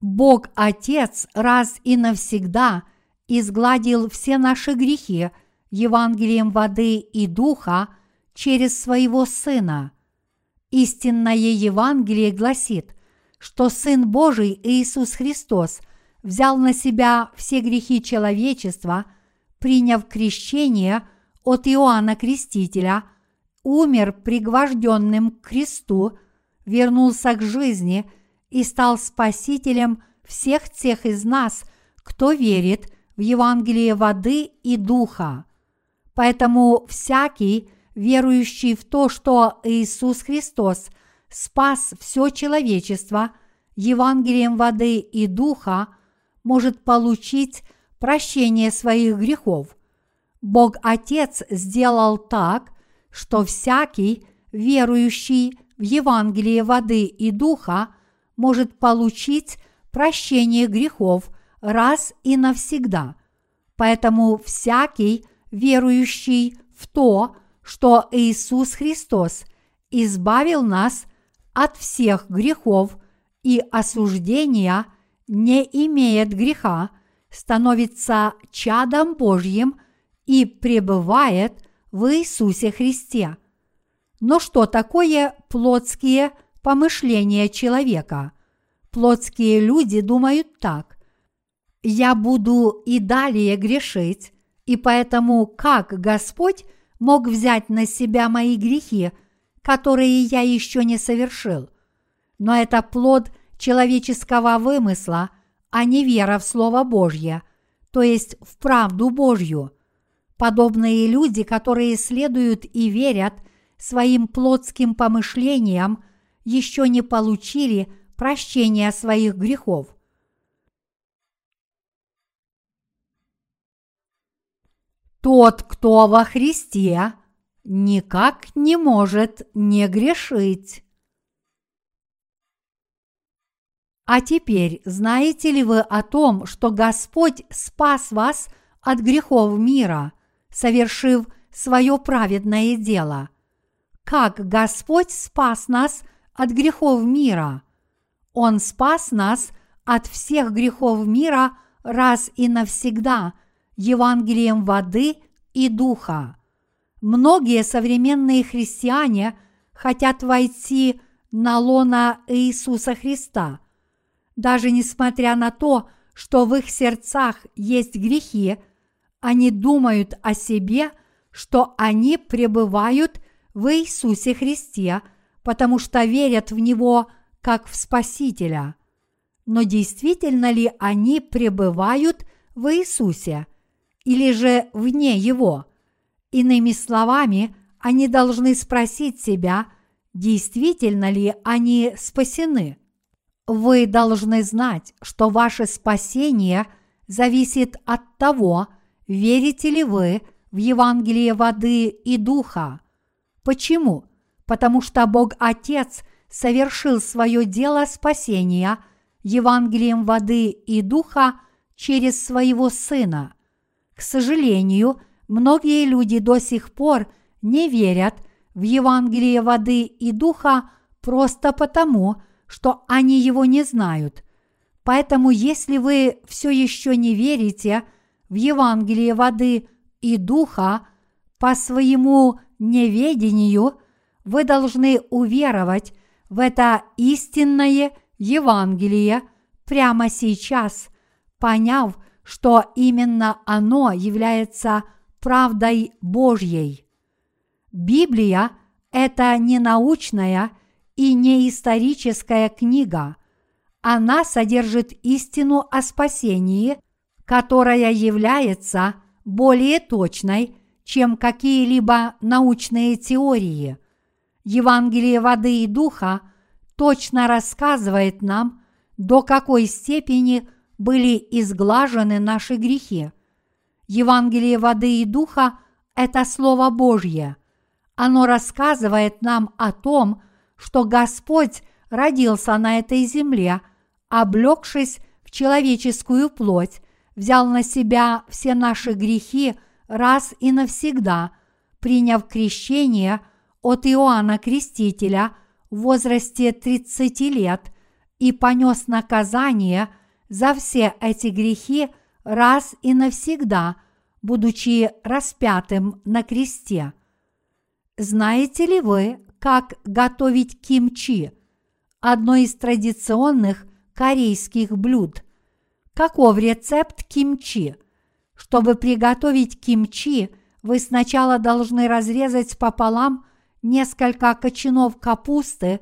Бог Отец раз и навсегда изгладил все наши грехи Евангелием воды и духа через своего Сына. Истинное Евангелие гласит, что Сын Божий Иисус Христос взял на себя все грехи человечества, приняв крещение от Иоанна Крестителя, умер пригвожденным к кресту, вернулся к жизни и стал спасителем всех тех из нас, кто верит в Евангелие воды и духа. Поэтому всякий, верующий в то, что Иисус Христос спас все человечество Евангелием воды и духа, может получить прощение своих грехов. Бог Отец сделал так, что всякий, верующий в Евангелие воды и духа, может получить прощение грехов раз и навсегда. Поэтому всякий, верующий в то, что Иисус Христос избавил нас от всех грехов и осуждения, не имеет греха, становится чадом Божьим и пребывает в Иисусе Христе. Но что такое плотские помышления человека? Плотские люди думают так. Я буду и далее грешить, и поэтому как Господь мог взять на себя мои грехи, которые я еще не совершил. Но это плод человеческого вымысла, а не вера в Слово Божье, то есть в правду Божью. Подобные люди, которые следуют и верят своим плотским помышлениям, еще не получили прощения своих грехов. Тот, кто во Христе, никак не может не грешить. А теперь знаете ли вы о том, что Господь спас вас от грехов мира, совершив свое праведное дело? Как Господь спас нас от грехов мира? Он спас нас от всех грехов мира раз и навсегда – Евангелием воды и духа. Многие современные христиане хотят войти на лона Иисуса Христа, даже несмотря на то, что в их сердцах есть грехи, они думают о себе, что они пребывают в Иисусе Христе, потому что верят в Него как в Спасителя. Но действительно ли они пребывают в Иисусе? или же вне его. Иными словами, они должны спросить себя, действительно ли они спасены. Вы должны знать, что ваше спасение зависит от того, верите ли вы в Евангелие воды и духа. Почему? Потому что Бог Отец совершил свое дело спасения Евангелием воды и духа через своего Сына – к сожалению, многие люди до сих пор не верят в Евангелие воды и духа просто потому, что они его не знают. Поэтому, если вы все еще не верите в Евангелие воды и духа по своему неведению, вы должны уверовать в это истинное Евангелие прямо сейчас, поняв, что именно оно является правдой Божьей. Библия – это не научная и не историческая книга. Она содержит истину о спасении, которая является более точной, чем какие-либо научные теории. Евангелие воды и духа точно рассказывает нам, до какой степени были изглажены наши грехи. Евангелие воды и духа – это Слово Божье. Оно рассказывает нам о том, что Господь родился на этой земле, облегшись в человеческую плоть, взял на себя все наши грехи раз и навсегда, приняв крещение от Иоанна Крестителя в возрасте 30 лет и понес наказание за все эти грехи раз и навсегда, будучи распятым на кресте. Знаете ли вы, как готовить кимчи, одно из традиционных корейских блюд? Каков рецепт кимчи? Чтобы приготовить кимчи, вы сначала должны разрезать пополам несколько кочанов капусты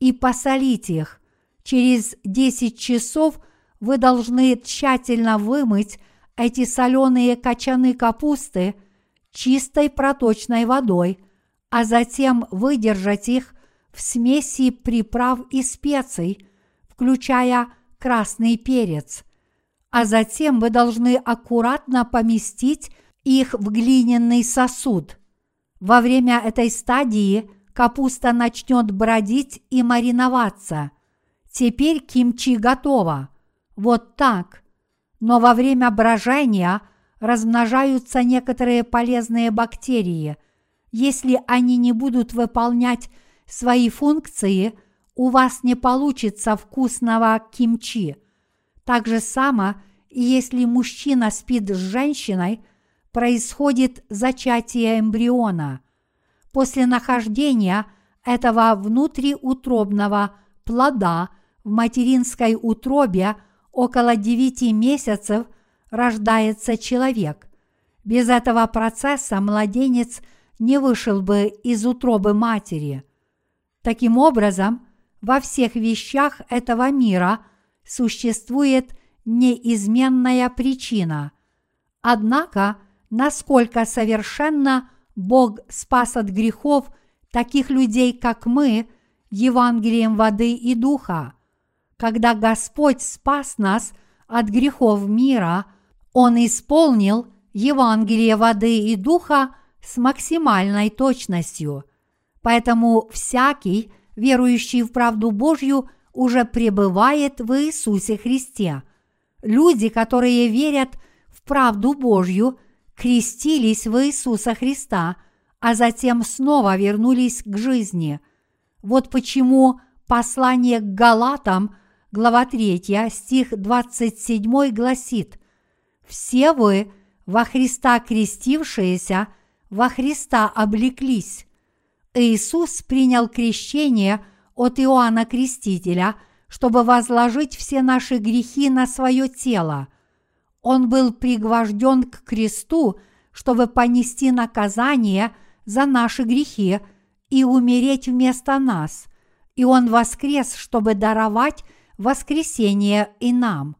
и посолить их. Через 10 часов вы должны тщательно вымыть эти соленые кочаны капусты чистой проточной водой, а затем выдержать их в смеси приправ и специй, включая красный перец – а затем вы должны аккуратно поместить их в глиняный сосуд. Во время этой стадии капуста начнет бродить и мариноваться. Теперь кимчи готово. Вот так. Но во время брожения размножаются некоторые полезные бактерии. Если они не будут выполнять свои функции, у вас не получится вкусного кимчи. Так же само, если мужчина спит с женщиной, происходит зачатие эмбриона. После нахождения этого внутриутробного плода в материнской утробе около 9 месяцев рождается человек. Без этого процесса младенец не вышел бы из утробы матери. Таким образом, во всех вещах этого мира – существует неизменная причина. Однако, насколько совершенно Бог спас от грехов таких людей, как мы, Евангелием воды и духа. Когда Господь спас нас от грехов мира, Он исполнил Евангелие воды и духа с максимальной точностью. Поэтому всякий, верующий в правду Божью – уже пребывает в Иисусе Христе. Люди, которые верят в правду Божью, крестились в Иисуса Христа, а затем снова вернулись к жизни. Вот почему послание к Галатам, глава 3, стих 27 гласит «Все вы, во Христа крестившиеся, во Христа облеклись». Иисус принял крещение – от Иоанна Крестителя, чтобы возложить все наши грехи на свое тело. Он был пригвожден к кресту, чтобы понести наказание за наши грехи и умереть вместо нас. И Он воскрес, чтобы даровать воскресение и нам.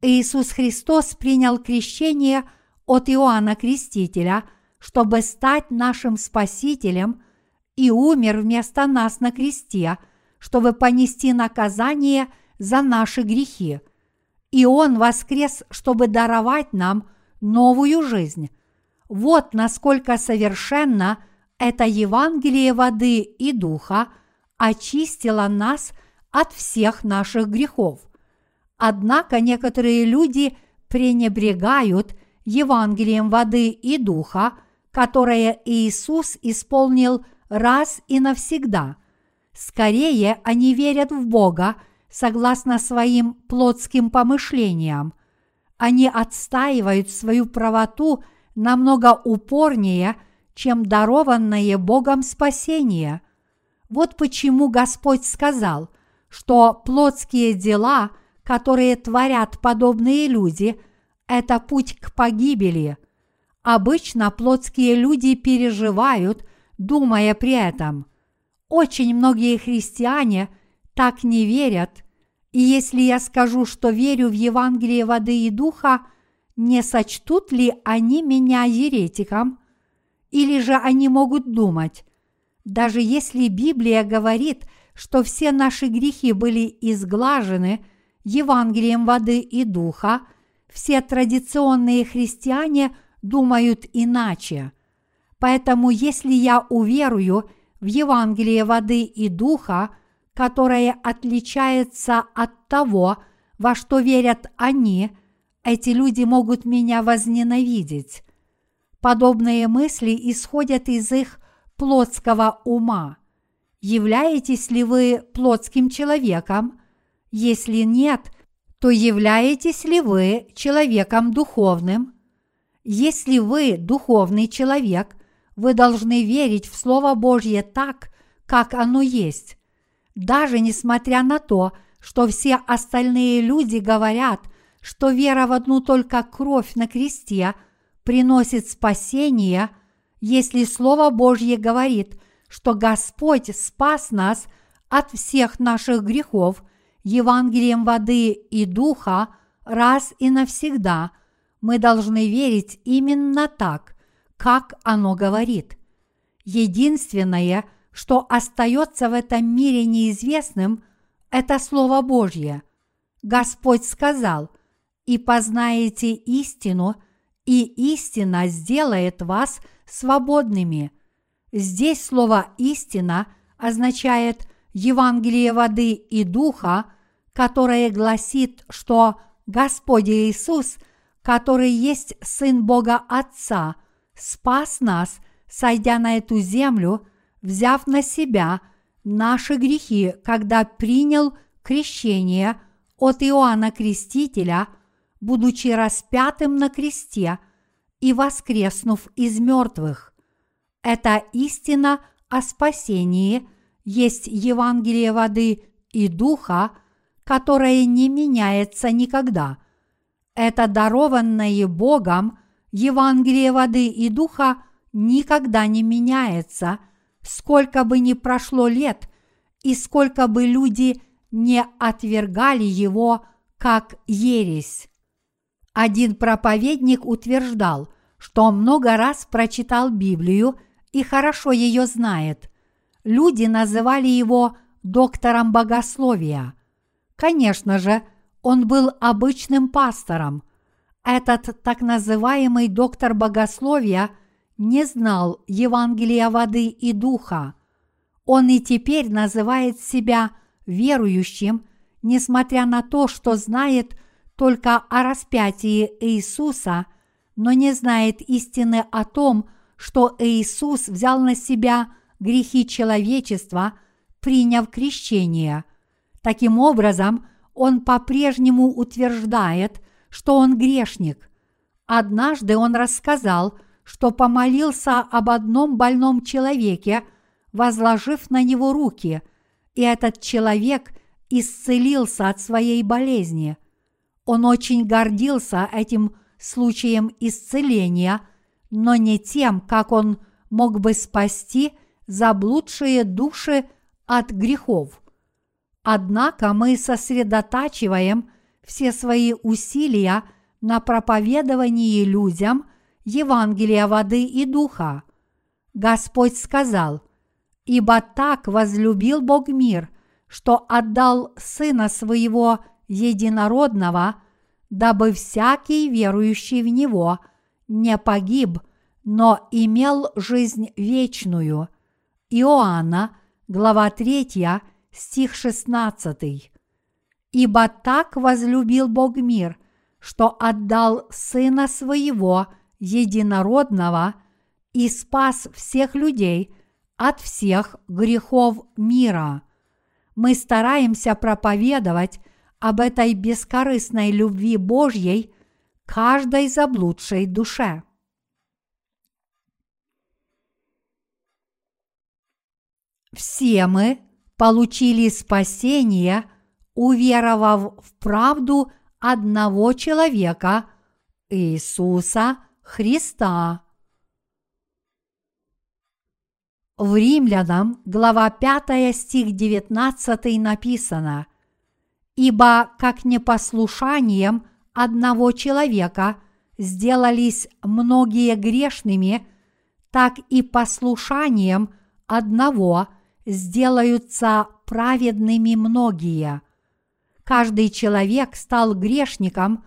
Иисус Христос принял крещение от Иоанна Крестителя, чтобы стать нашим Спасителем и умер вместо нас на кресте, чтобы понести наказание за наши грехи. И Он воскрес, чтобы даровать нам новую жизнь. Вот насколько совершенно это Евангелие воды и духа очистило нас от всех наших грехов. Однако некоторые люди пренебрегают Евангелием воды и духа, которое Иисус исполнил раз и навсегда – Скорее они верят в Бога согласно своим плотским помышлениям. Они отстаивают свою правоту намного упорнее, чем дарованное Богом спасение. Вот почему Господь сказал, что плотские дела, которые творят подобные люди, это путь к погибели. Обычно плотские люди переживают, думая при этом – очень многие христиане так не верят, и если я скажу, что верю в Евангелие воды и духа, не сочтут ли они меня еретиком? или же они могут думать, даже если Библия говорит, что все наши грехи были изглажены Евангелием воды и духа, все традиционные христиане думают иначе. Поэтому если я уверую в Евангелие воды и духа, которое отличается от того, во что верят они, эти люди могут меня возненавидеть. Подобные мысли исходят из их плотского ума. Являетесь ли вы плотским человеком? Если нет, то являетесь ли вы человеком духовным? Если вы духовный человек, вы должны верить в Слово Божье так, как оно есть. Даже несмотря на то, что все остальные люди говорят, что вера в одну только кровь на кресте приносит спасение – если Слово Божье говорит, что Господь спас нас от всех наших грехов Евангелием воды и духа раз и навсегда, мы должны верить именно так, как оно говорит. Единственное, что остается в этом мире неизвестным, это Слово Божье. Господь сказал, «И познаете истину, и истина сделает вас – свободными. Здесь слово «истина» означает Евангелие воды и духа, которое гласит, что Господь Иисус, который есть Сын Бога Отца, спас нас, сойдя на эту землю, взяв на себя наши грехи, когда принял крещение от Иоанна Крестителя, будучи распятым на кресте – и воскреснув из мертвых. Эта истина о спасении есть Евангелие воды и духа, которое не меняется никогда. Это дарованное Богом Евангелие воды и духа никогда не меняется, сколько бы ни прошло лет и сколько бы люди не отвергали его как ересь. Один проповедник утверждал, что много раз прочитал Библию и хорошо ее знает. Люди называли его доктором богословия. Конечно же, он был обычным пастором. Этот так называемый доктор богословия не знал Евангелия воды и духа. Он и теперь называет себя верующим, несмотря на то, что знает – только о распятии Иисуса, но не знает истины о том, что Иисус взял на себя грехи человечества, приняв крещение. Таким образом, он по-прежнему утверждает, что он грешник. Однажды он рассказал, что помолился об одном больном человеке, возложив на него руки, и этот человек исцелился от своей болезни – он очень гордился этим случаем исцеления, но не тем, как он мог бы спасти заблудшие души от грехов. Однако мы сосредотачиваем все свои усилия на проповедовании людям Евангелия воды и духа. Господь сказал, «Ибо так возлюбил Бог мир, что отдал Сына Своего единородного, дабы всякий верующий в Него не погиб, но имел жизнь вечную. Иоанна, глава 3, стих 16. Ибо так возлюбил Бог мир, что отдал Сына Своего единородного и спас всех людей от всех грехов мира. Мы стараемся проповедовать об этой бескорыстной любви Божьей каждой заблудшей душе. Все мы получили спасение, уверовав в правду одного человека, Иисуса Христа. В Римлянам, глава 5, стих 19 написано – Ибо как непослушанием одного человека сделались многие грешными, так и послушанием одного сделаются праведными многие. Каждый человек стал грешником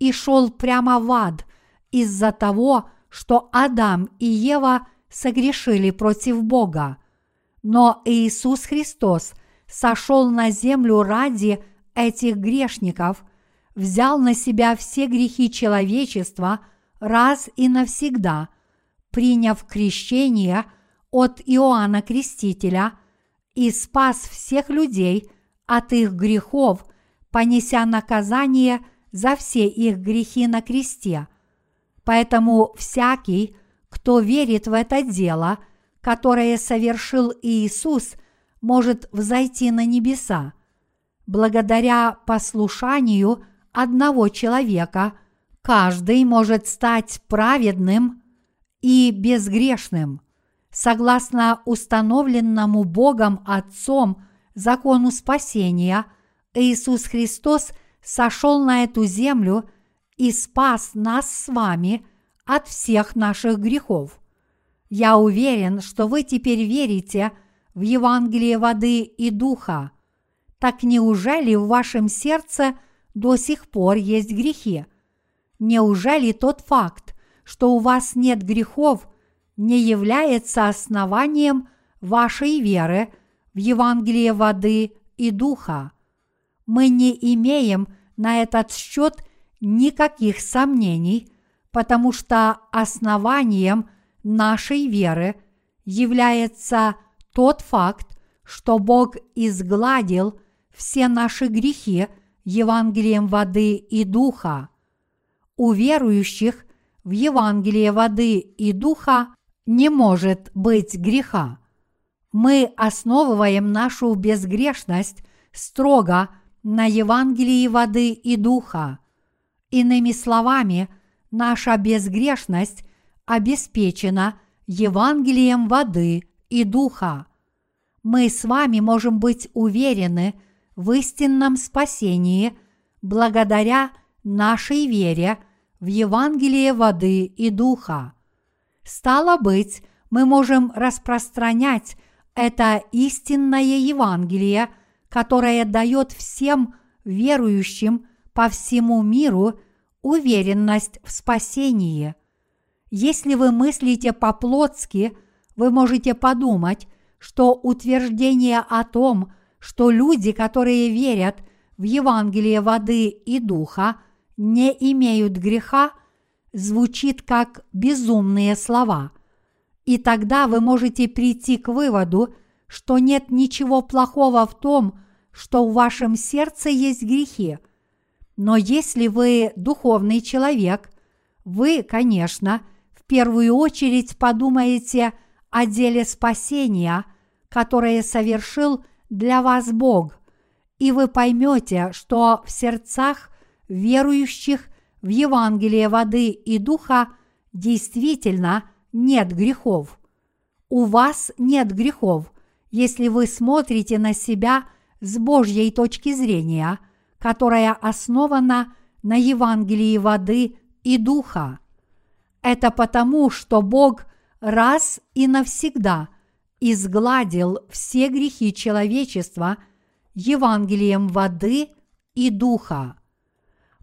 и шел прямо в ад из-за того, что Адам и Ева согрешили против Бога. Но Иисус Христос сошел на землю ради этих грешников, взял на себя все грехи человечества раз и навсегда, приняв крещение от Иоанна Крестителя и спас всех людей от их грехов, понеся наказание за все их грехи на кресте. Поэтому всякий, кто верит в это дело, которое совершил Иисус, может взойти на небеса. Благодаря послушанию одного человека каждый может стать праведным и безгрешным. Согласно установленному Богом Отцом закону спасения, Иисус Христос сошел на эту землю и спас нас с вами от всех наших грехов. Я уверен, что вы теперь верите в Евангелие воды и духа. Так неужели в вашем сердце до сих пор есть грехи? Неужели тот факт, что у вас нет грехов, не является основанием вашей веры в Евангелие воды и духа? Мы не имеем на этот счет никаких сомнений, потому что основанием нашей веры является тот факт, что Бог изгладил все наши грехи Евангелием воды и духа. У верующих в Евангелие воды и духа не может быть греха. Мы основываем нашу безгрешность строго на Евангелии воды и духа. Иными словами, наша безгрешность обеспечена Евангелием воды и духа. Мы с вами можем быть уверены в истинном спасении благодаря нашей вере в Евангелие воды и духа. Стало быть, мы можем распространять это истинное Евангелие – которая дает всем верующим по всему миру уверенность в спасении. Если вы мыслите по-плотски, вы можете подумать, что утверждение о том, что люди, которые верят в Евангелие воды и духа, не имеют греха, звучит как безумные слова. И тогда вы можете прийти к выводу, что нет ничего плохого в том, что в вашем сердце есть грехи. Но если вы духовный человек, вы, конечно, в первую очередь подумаете о деле спасения, которое совершил для вас Бог, и вы поймете, что в сердцах верующих в Евангелие воды и духа действительно нет грехов. У вас нет грехов, если вы смотрите на себя с Божьей точки зрения, которая основана на Евангелии воды и духа. Это потому, что Бог раз и навсегда изгладил все грехи человечества Евангелием воды и духа.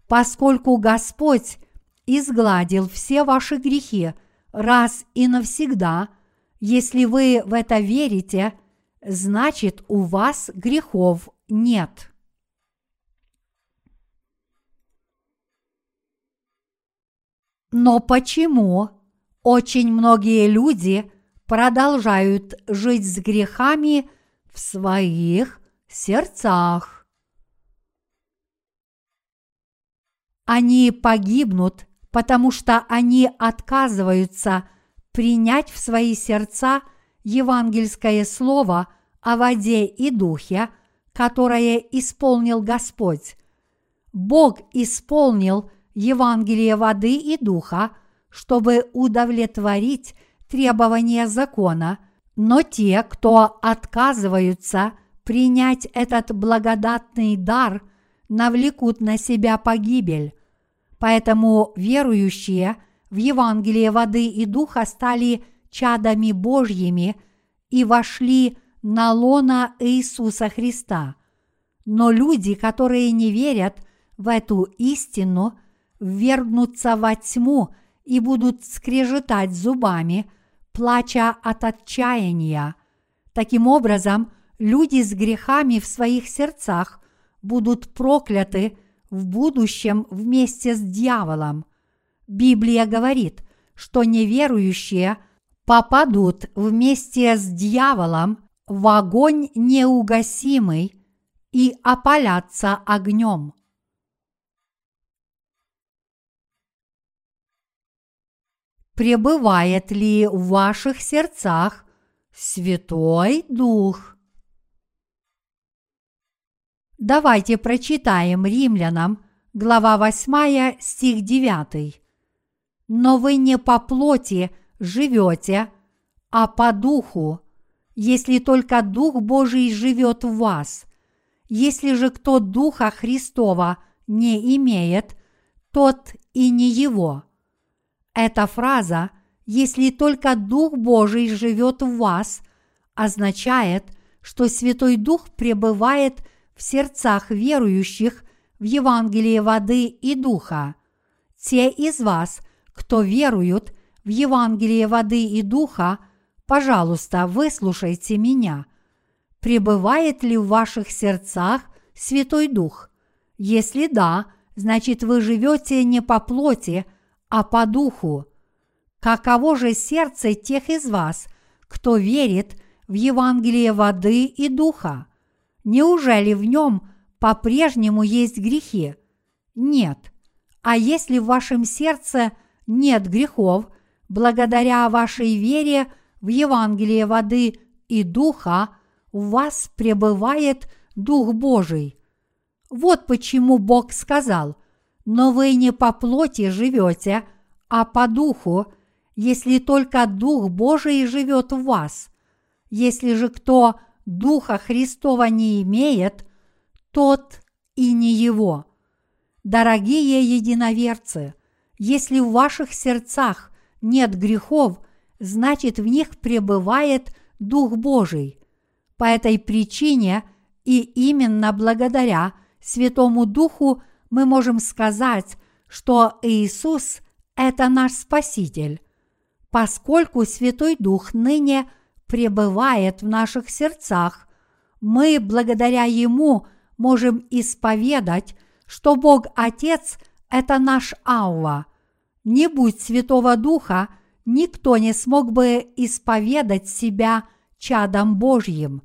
Поскольку Господь изгладил все ваши грехи раз и навсегда, если вы в это верите – значит у вас грехов нет. Но почему очень многие люди продолжают жить с грехами в своих сердцах? Они погибнут, потому что они отказываются принять в свои сердца – евангельское слово о воде и духе, которое исполнил Господь. Бог исполнил Евангелие воды и духа, чтобы удовлетворить требования закона, но те, кто отказываются принять этот благодатный дар, навлекут на себя погибель. Поэтому верующие в Евангелие воды и духа стали чадами Божьими и вошли на лона Иисуса Христа. Но люди, которые не верят в эту истину, ввергнутся во тьму и будут скрежетать зубами, плача от отчаяния. Таким образом, люди с грехами в своих сердцах будут прокляты в будущем вместе с дьяволом. Библия говорит, что неверующие попадут вместе с дьяволом в огонь неугасимый и опалятся огнем. Пребывает ли в ваших сердцах Святой Дух? Давайте прочитаем римлянам, глава 8, стих 9. Но вы не по плоти живете, а по духу, если только Дух Божий живет в вас. Если же кто Духа Христова не имеет, тот и не его. Эта фраза «если только Дух Божий живет в вас» означает, что Святой Дух пребывает в сердцах верующих в Евангелие воды и духа. Те из вас, кто веруют в Евангелие воды и духа – Пожалуйста, выслушайте меня. Пребывает ли в ваших сердцах Святой Дух? Если да, значит вы живете не по плоти, а по духу. Каково же сердце тех из вас, кто верит в Евангелие воды и духа? Неужели в нем по-прежнему есть грехи? Нет. А если в вашем сердце нет грехов, благодаря вашей вере – в Евангелие воды и духа у вас пребывает Дух Божий. Вот почему Бог сказал, но вы не по плоти живете, а по духу, если только Дух Божий живет в вас. Если же кто Духа Христова не имеет, тот и не его. Дорогие единоверцы, если в ваших сердцах нет грехов – значит в них пребывает Дух Божий. По этой причине и именно благодаря Святому Духу мы можем сказать, что Иисус – это наш Спаситель. Поскольку Святой Дух ныне пребывает в наших сердцах, мы благодаря Ему можем исповедать, что Бог Отец – это наш Авва. Не будь Святого Духа – никто не смог бы исповедать себя чадом Божьим.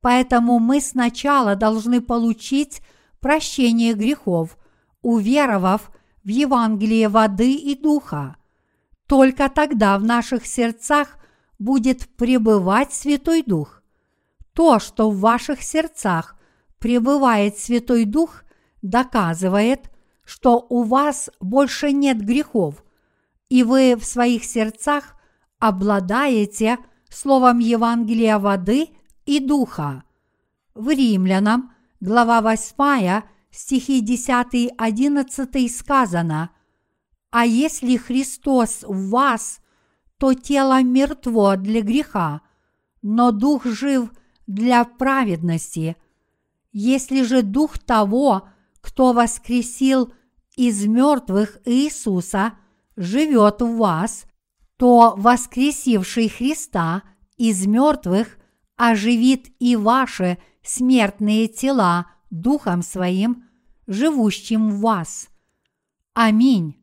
Поэтому мы сначала должны получить прощение грехов, уверовав в Евангелие воды и духа. Только тогда в наших сердцах будет пребывать Святой Дух. То, что в ваших сердцах пребывает Святой Дух, доказывает, что у вас больше нет грехов, и вы в своих сердцах обладаете словом Евангелия воды и духа. В Римлянам, глава 8, стихи 10-11 сказано «А если Христос в вас, то тело мертво для греха, но дух жив для праведности. Если же дух того, кто воскресил из мертвых Иисуса – живет в вас, то воскресивший Христа из мертвых оживит и ваши смертные тела Духом Своим, живущим в вас. Аминь.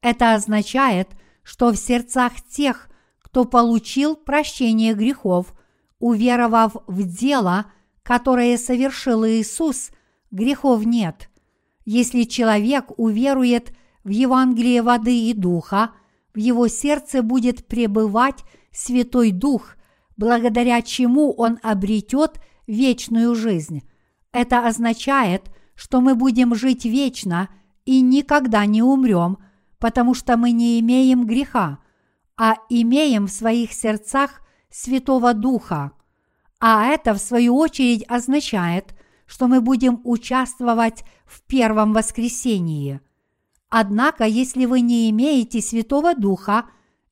Это означает, что в сердцах тех, кто получил прощение грехов, уверовав в дело, которое совершил Иисус, грехов нет. Если человек уверует в Евангелие воды и духа, в его сердце будет пребывать Святой Дух, благодаря чему он обретет вечную жизнь. Это означает, что мы будем жить вечно и никогда не умрем, потому что мы не имеем греха, а имеем в своих сердцах Святого Духа. А это, в свою очередь, означает, что мы будем участвовать в первом воскресении – Однако, если вы не имеете Святого Духа,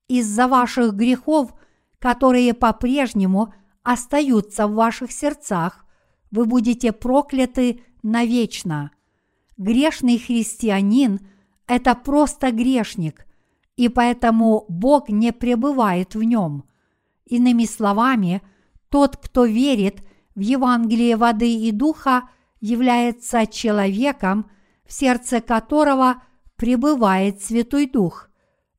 из-за ваших грехов которые по-прежнему остаются в ваших сердцах, вы будете прокляты навечно. Грешный христианин – это просто грешник, и поэтому Бог не пребывает в нем. Иными словами, тот, кто верит в Евангелие воды и духа, является человеком, в сердце которого пребывает Святой Дух.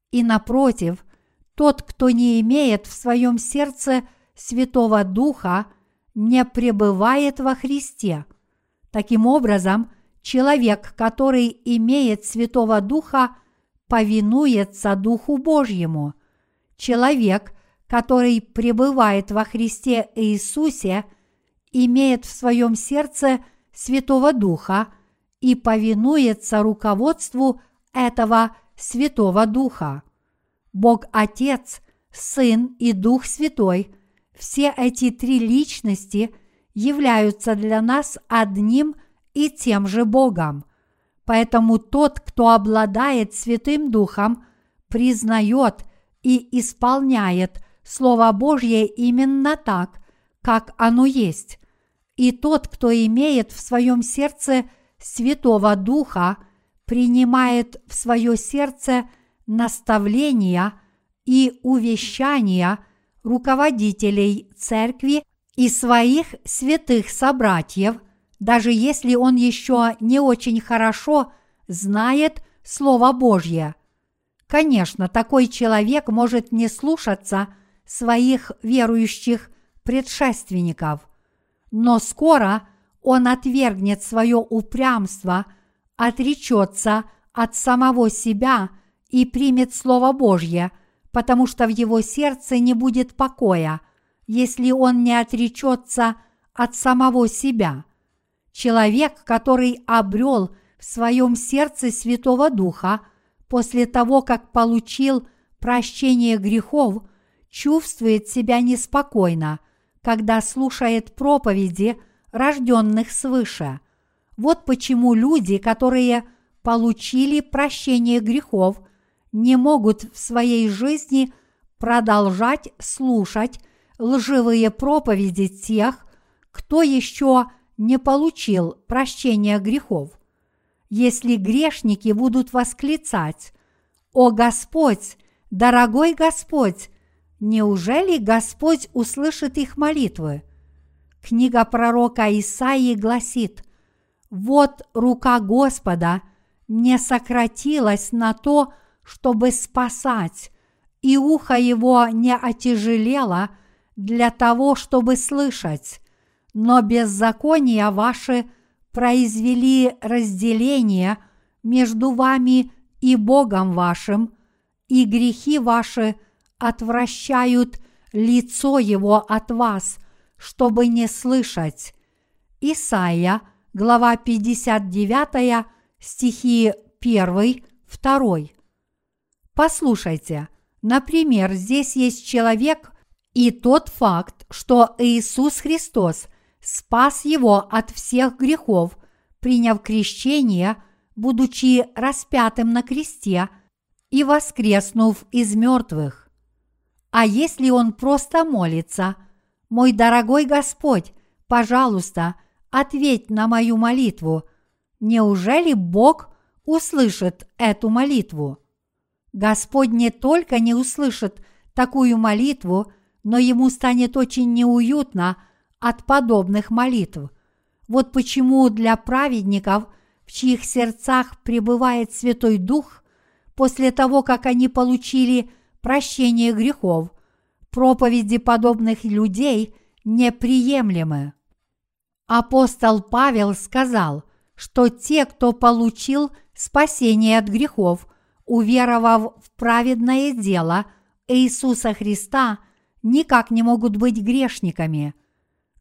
И напротив, тот, кто не имеет в своем сердце Святого Духа, не пребывает во Христе. Таким образом, человек, который имеет Святого Духа, повинуется Духу Божьему. Человек, который пребывает во Христе Иисусе, имеет в своем сердце Святого Духа и повинуется руководству этого Святого Духа. Бог Отец, Сын и Дух Святой – все эти три личности являются для нас одним и тем же Богом. Поэтому тот, кто обладает Святым Духом, признает и исполняет Слово Божье именно так, как оно есть. И тот, кто имеет в своем сердце Святого Духа, принимает в свое сердце наставления и увещания руководителей церкви и своих святых собратьев, даже если он еще не очень хорошо знает Слово Божье. Конечно, такой человек может не слушаться своих верующих предшественников, но скоро он отвергнет свое упрямство – отречется от самого себя и примет Слово Божье, потому что в его сердце не будет покоя, если он не отречется от самого себя. Человек, который обрел в своем сердце Святого Духа после того, как получил прощение грехов, чувствует себя неспокойно, когда слушает проповеди рожденных свыше – вот почему люди, которые получили прощение грехов, не могут в своей жизни продолжать слушать лживые проповеди тех, кто еще не получил прощения грехов. Если грешники будут восклицать «О Господь, дорогой Господь!» Неужели Господь услышит их молитвы? Книга пророка Исаии гласит – вот рука Господа не сократилась на то, чтобы спасать, и ухо его не отяжелело для того, чтобы слышать, но беззакония ваши произвели разделение между вами и Богом вашим, и грехи ваши отвращают лицо его от вас, чтобы не слышать. Исайя – глава 59, стихи 1, 2. Послушайте, например, здесь есть человек и тот факт, что Иисус Христос спас его от всех грехов, приняв крещение, будучи распятым на кресте и воскреснув из мертвых. А если он просто молится, «Мой дорогой Господь, пожалуйста, – ответь на мою молитву. Неужели Бог услышит эту молитву? Господь не только не услышит такую молитву, но ему станет очень неуютно от подобных молитв. Вот почему для праведников, в чьих сердцах пребывает Святой Дух, после того, как они получили прощение грехов, проповеди подобных людей неприемлемы. Апостол Павел сказал, что те, кто получил спасение от грехов, уверовав в праведное дело Иисуса Христа, никак не могут быть грешниками.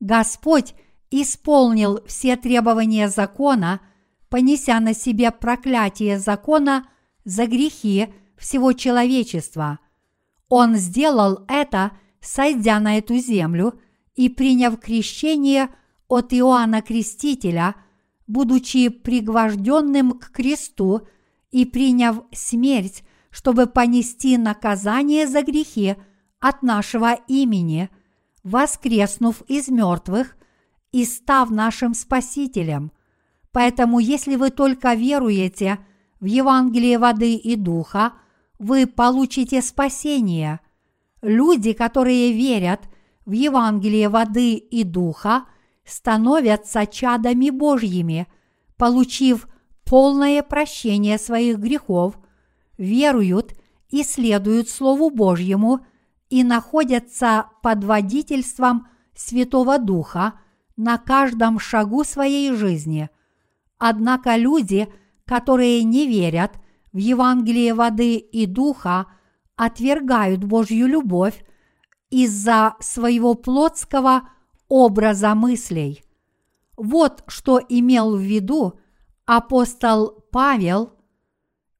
Господь исполнил все требования закона, понеся на себе проклятие закона за грехи всего человечества. Он сделал это, сойдя на эту землю и приняв крещение – от Иоанна Крестителя, будучи пригвожденным к кресту и приняв смерть, чтобы понести наказание за грехи от нашего имени, воскреснув из мертвых и став нашим Спасителем. Поэтому, если вы только веруете в Евангелие воды и духа, вы получите спасение. Люди, которые верят в Евангелие воды и духа, становятся чадами Божьими, получив полное прощение своих грехов, веруют и следуют Слову Божьему и находятся под водительством Святого Духа на каждом шагу своей жизни. Однако люди, которые не верят в Евангелие воды и духа, отвергают Божью любовь из-за своего плотского образа мыслей. Вот что имел в виду апостол Павел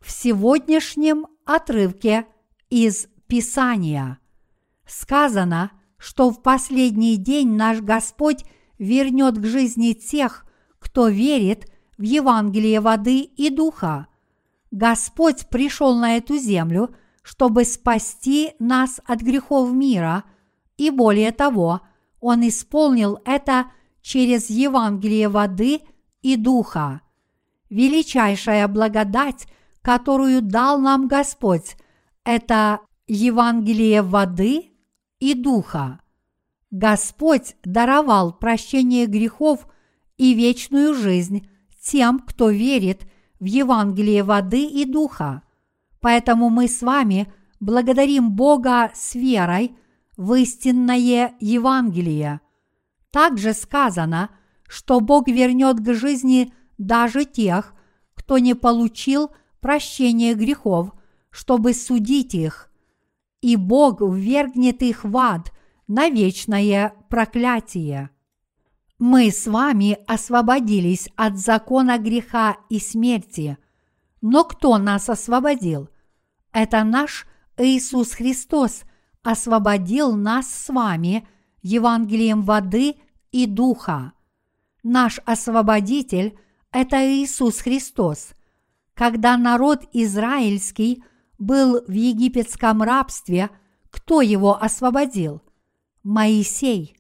в сегодняшнем отрывке из Писания. Сказано, что в последний день наш Господь вернет к жизни тех, кто верит в Евангелие воды и духа. Господь пришел на эту землю, чтобы спасти нас от грехов мира, и более того, Он исполнил это через Евангелие воды и духа. Величайшая благодать, которую дал нам Господь, это Евангелие воды и духа. Господь даровал прощение грехов и вечную жизнь тем, кто верит в Евангелие воды и духа. Поэтому мы с вами благодарим Бога с верой в истинное Евангелие. Также сказано, что Бог вернет к жизни даже тех, кто не получил прощения грехов, чтобы судить их, и Бог ввергнет их в ад на вечное проклятие мы с вами освободились от закона греха и смерти. Но кто нас освободил? Это наш Иисус Христос освободил нас с вами Евангелием воды и духа. Наш освободитель – это Иисус Христос. Когда народ израильский был в египетском рабстве, кто его освободил? Моисей.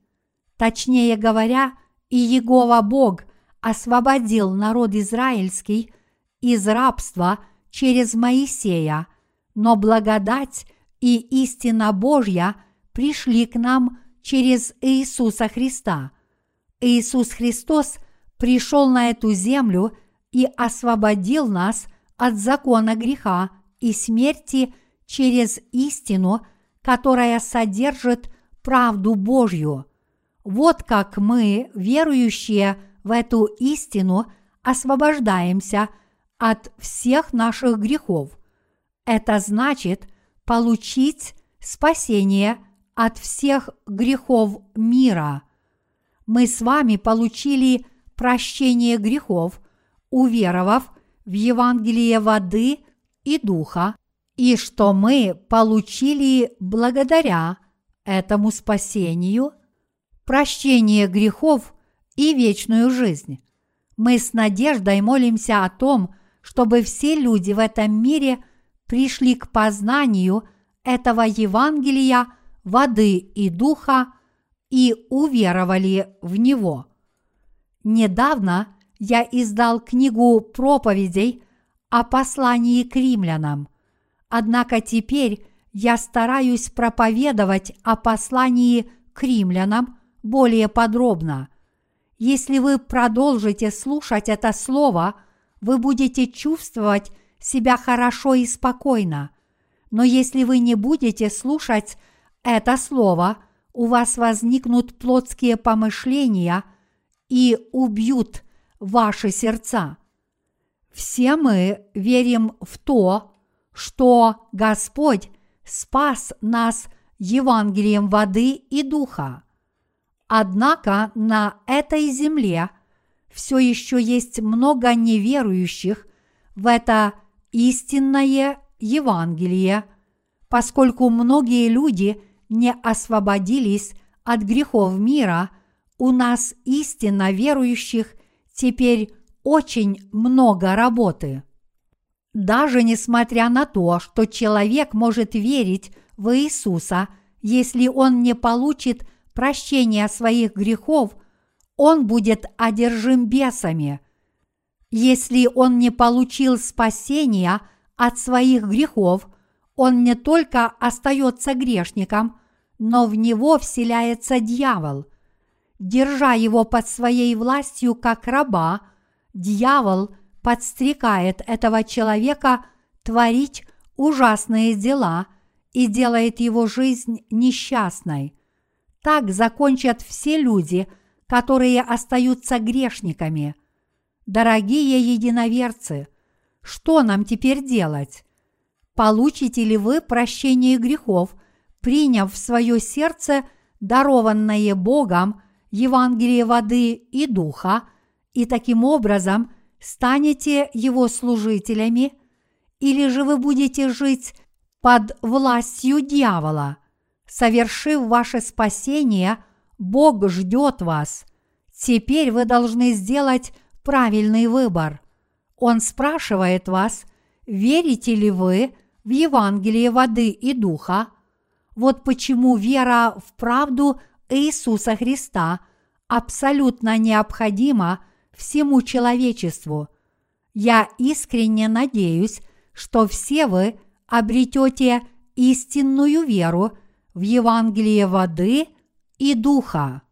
Точнее говоря, и Егова Бог освободил народ израильский из рабства через Моисея, но благодать и истина Божья пришли к нам через Иисуса Христа. Иисус Христос пришел на эту землю и освободил нас от закона греха и смерти через истину, которая содержит правду Божью. Вот как мы, верующие в эту истину, освобождаемся от всех наших грехов. Это значит получить спасение от всех грехов мира. Мы с вами получили прощение грехов, уверовав в Евангелие воды и духа, и что мы получили благодаря этому спасению – прощение грехов и вечную жизнь. Мы с надеждой молимся о том, чтобы все люди в этом мире пришли к познанию этого Евангелия воды и духа и уверовали в него. Недавно я издал книгу проповедей о послании к римлянам, однако теперь я стараюсь проповедовать о послании к римлянам более подробно. Если вы продолжите слушать это слово, вы будете чувствовать себя хорошо и спокойно. Но если вы не будете слушать это слово, у вас возникнут плотские помышления и убьют ваши сердца. Все мы верим в то, что Господь спас нас Евангелием воды и духа. Однако на этой земле все еще есть много неверующих в это истинное Евангелие, поскольку многие люди не освободились от грехов мира, у нас истинно верующих теперь очень много работы. Даже несмотря на то, что человек может верить в Иисуса если он не получит прощения своих грехов, он будет одержим бесами. Если он не получил спасения от своих грехов, он не только остается грешником, но в него вселяется дьявол. Держа его под своей властью как раба, дьявол подстрекает этого человека творить ужасные дела и делает его жизнь несчастной. Так закончат все люди, которые остаются грешниками. Дорогие единоверцы, что нам теперь делать? Получите ли вы прощение грехов, приняв в свое сердце дарованное Богом Евангелие воды и духа, и таким образом станете его служителями, или же вы будете жить под властью дьявола. Совершив ваше спасение, Бог ждет вас. Теперь вы должны сделать правильный выбор. Он спрашивает вас, верите ли вы в Евангелие воды и духа. Вот почему вера в правду Иисуса Христа абсолютно необходима всему человечеству. Я искренне надеюсь, что все вы обретете истинную веру в Евангелие воды и духа.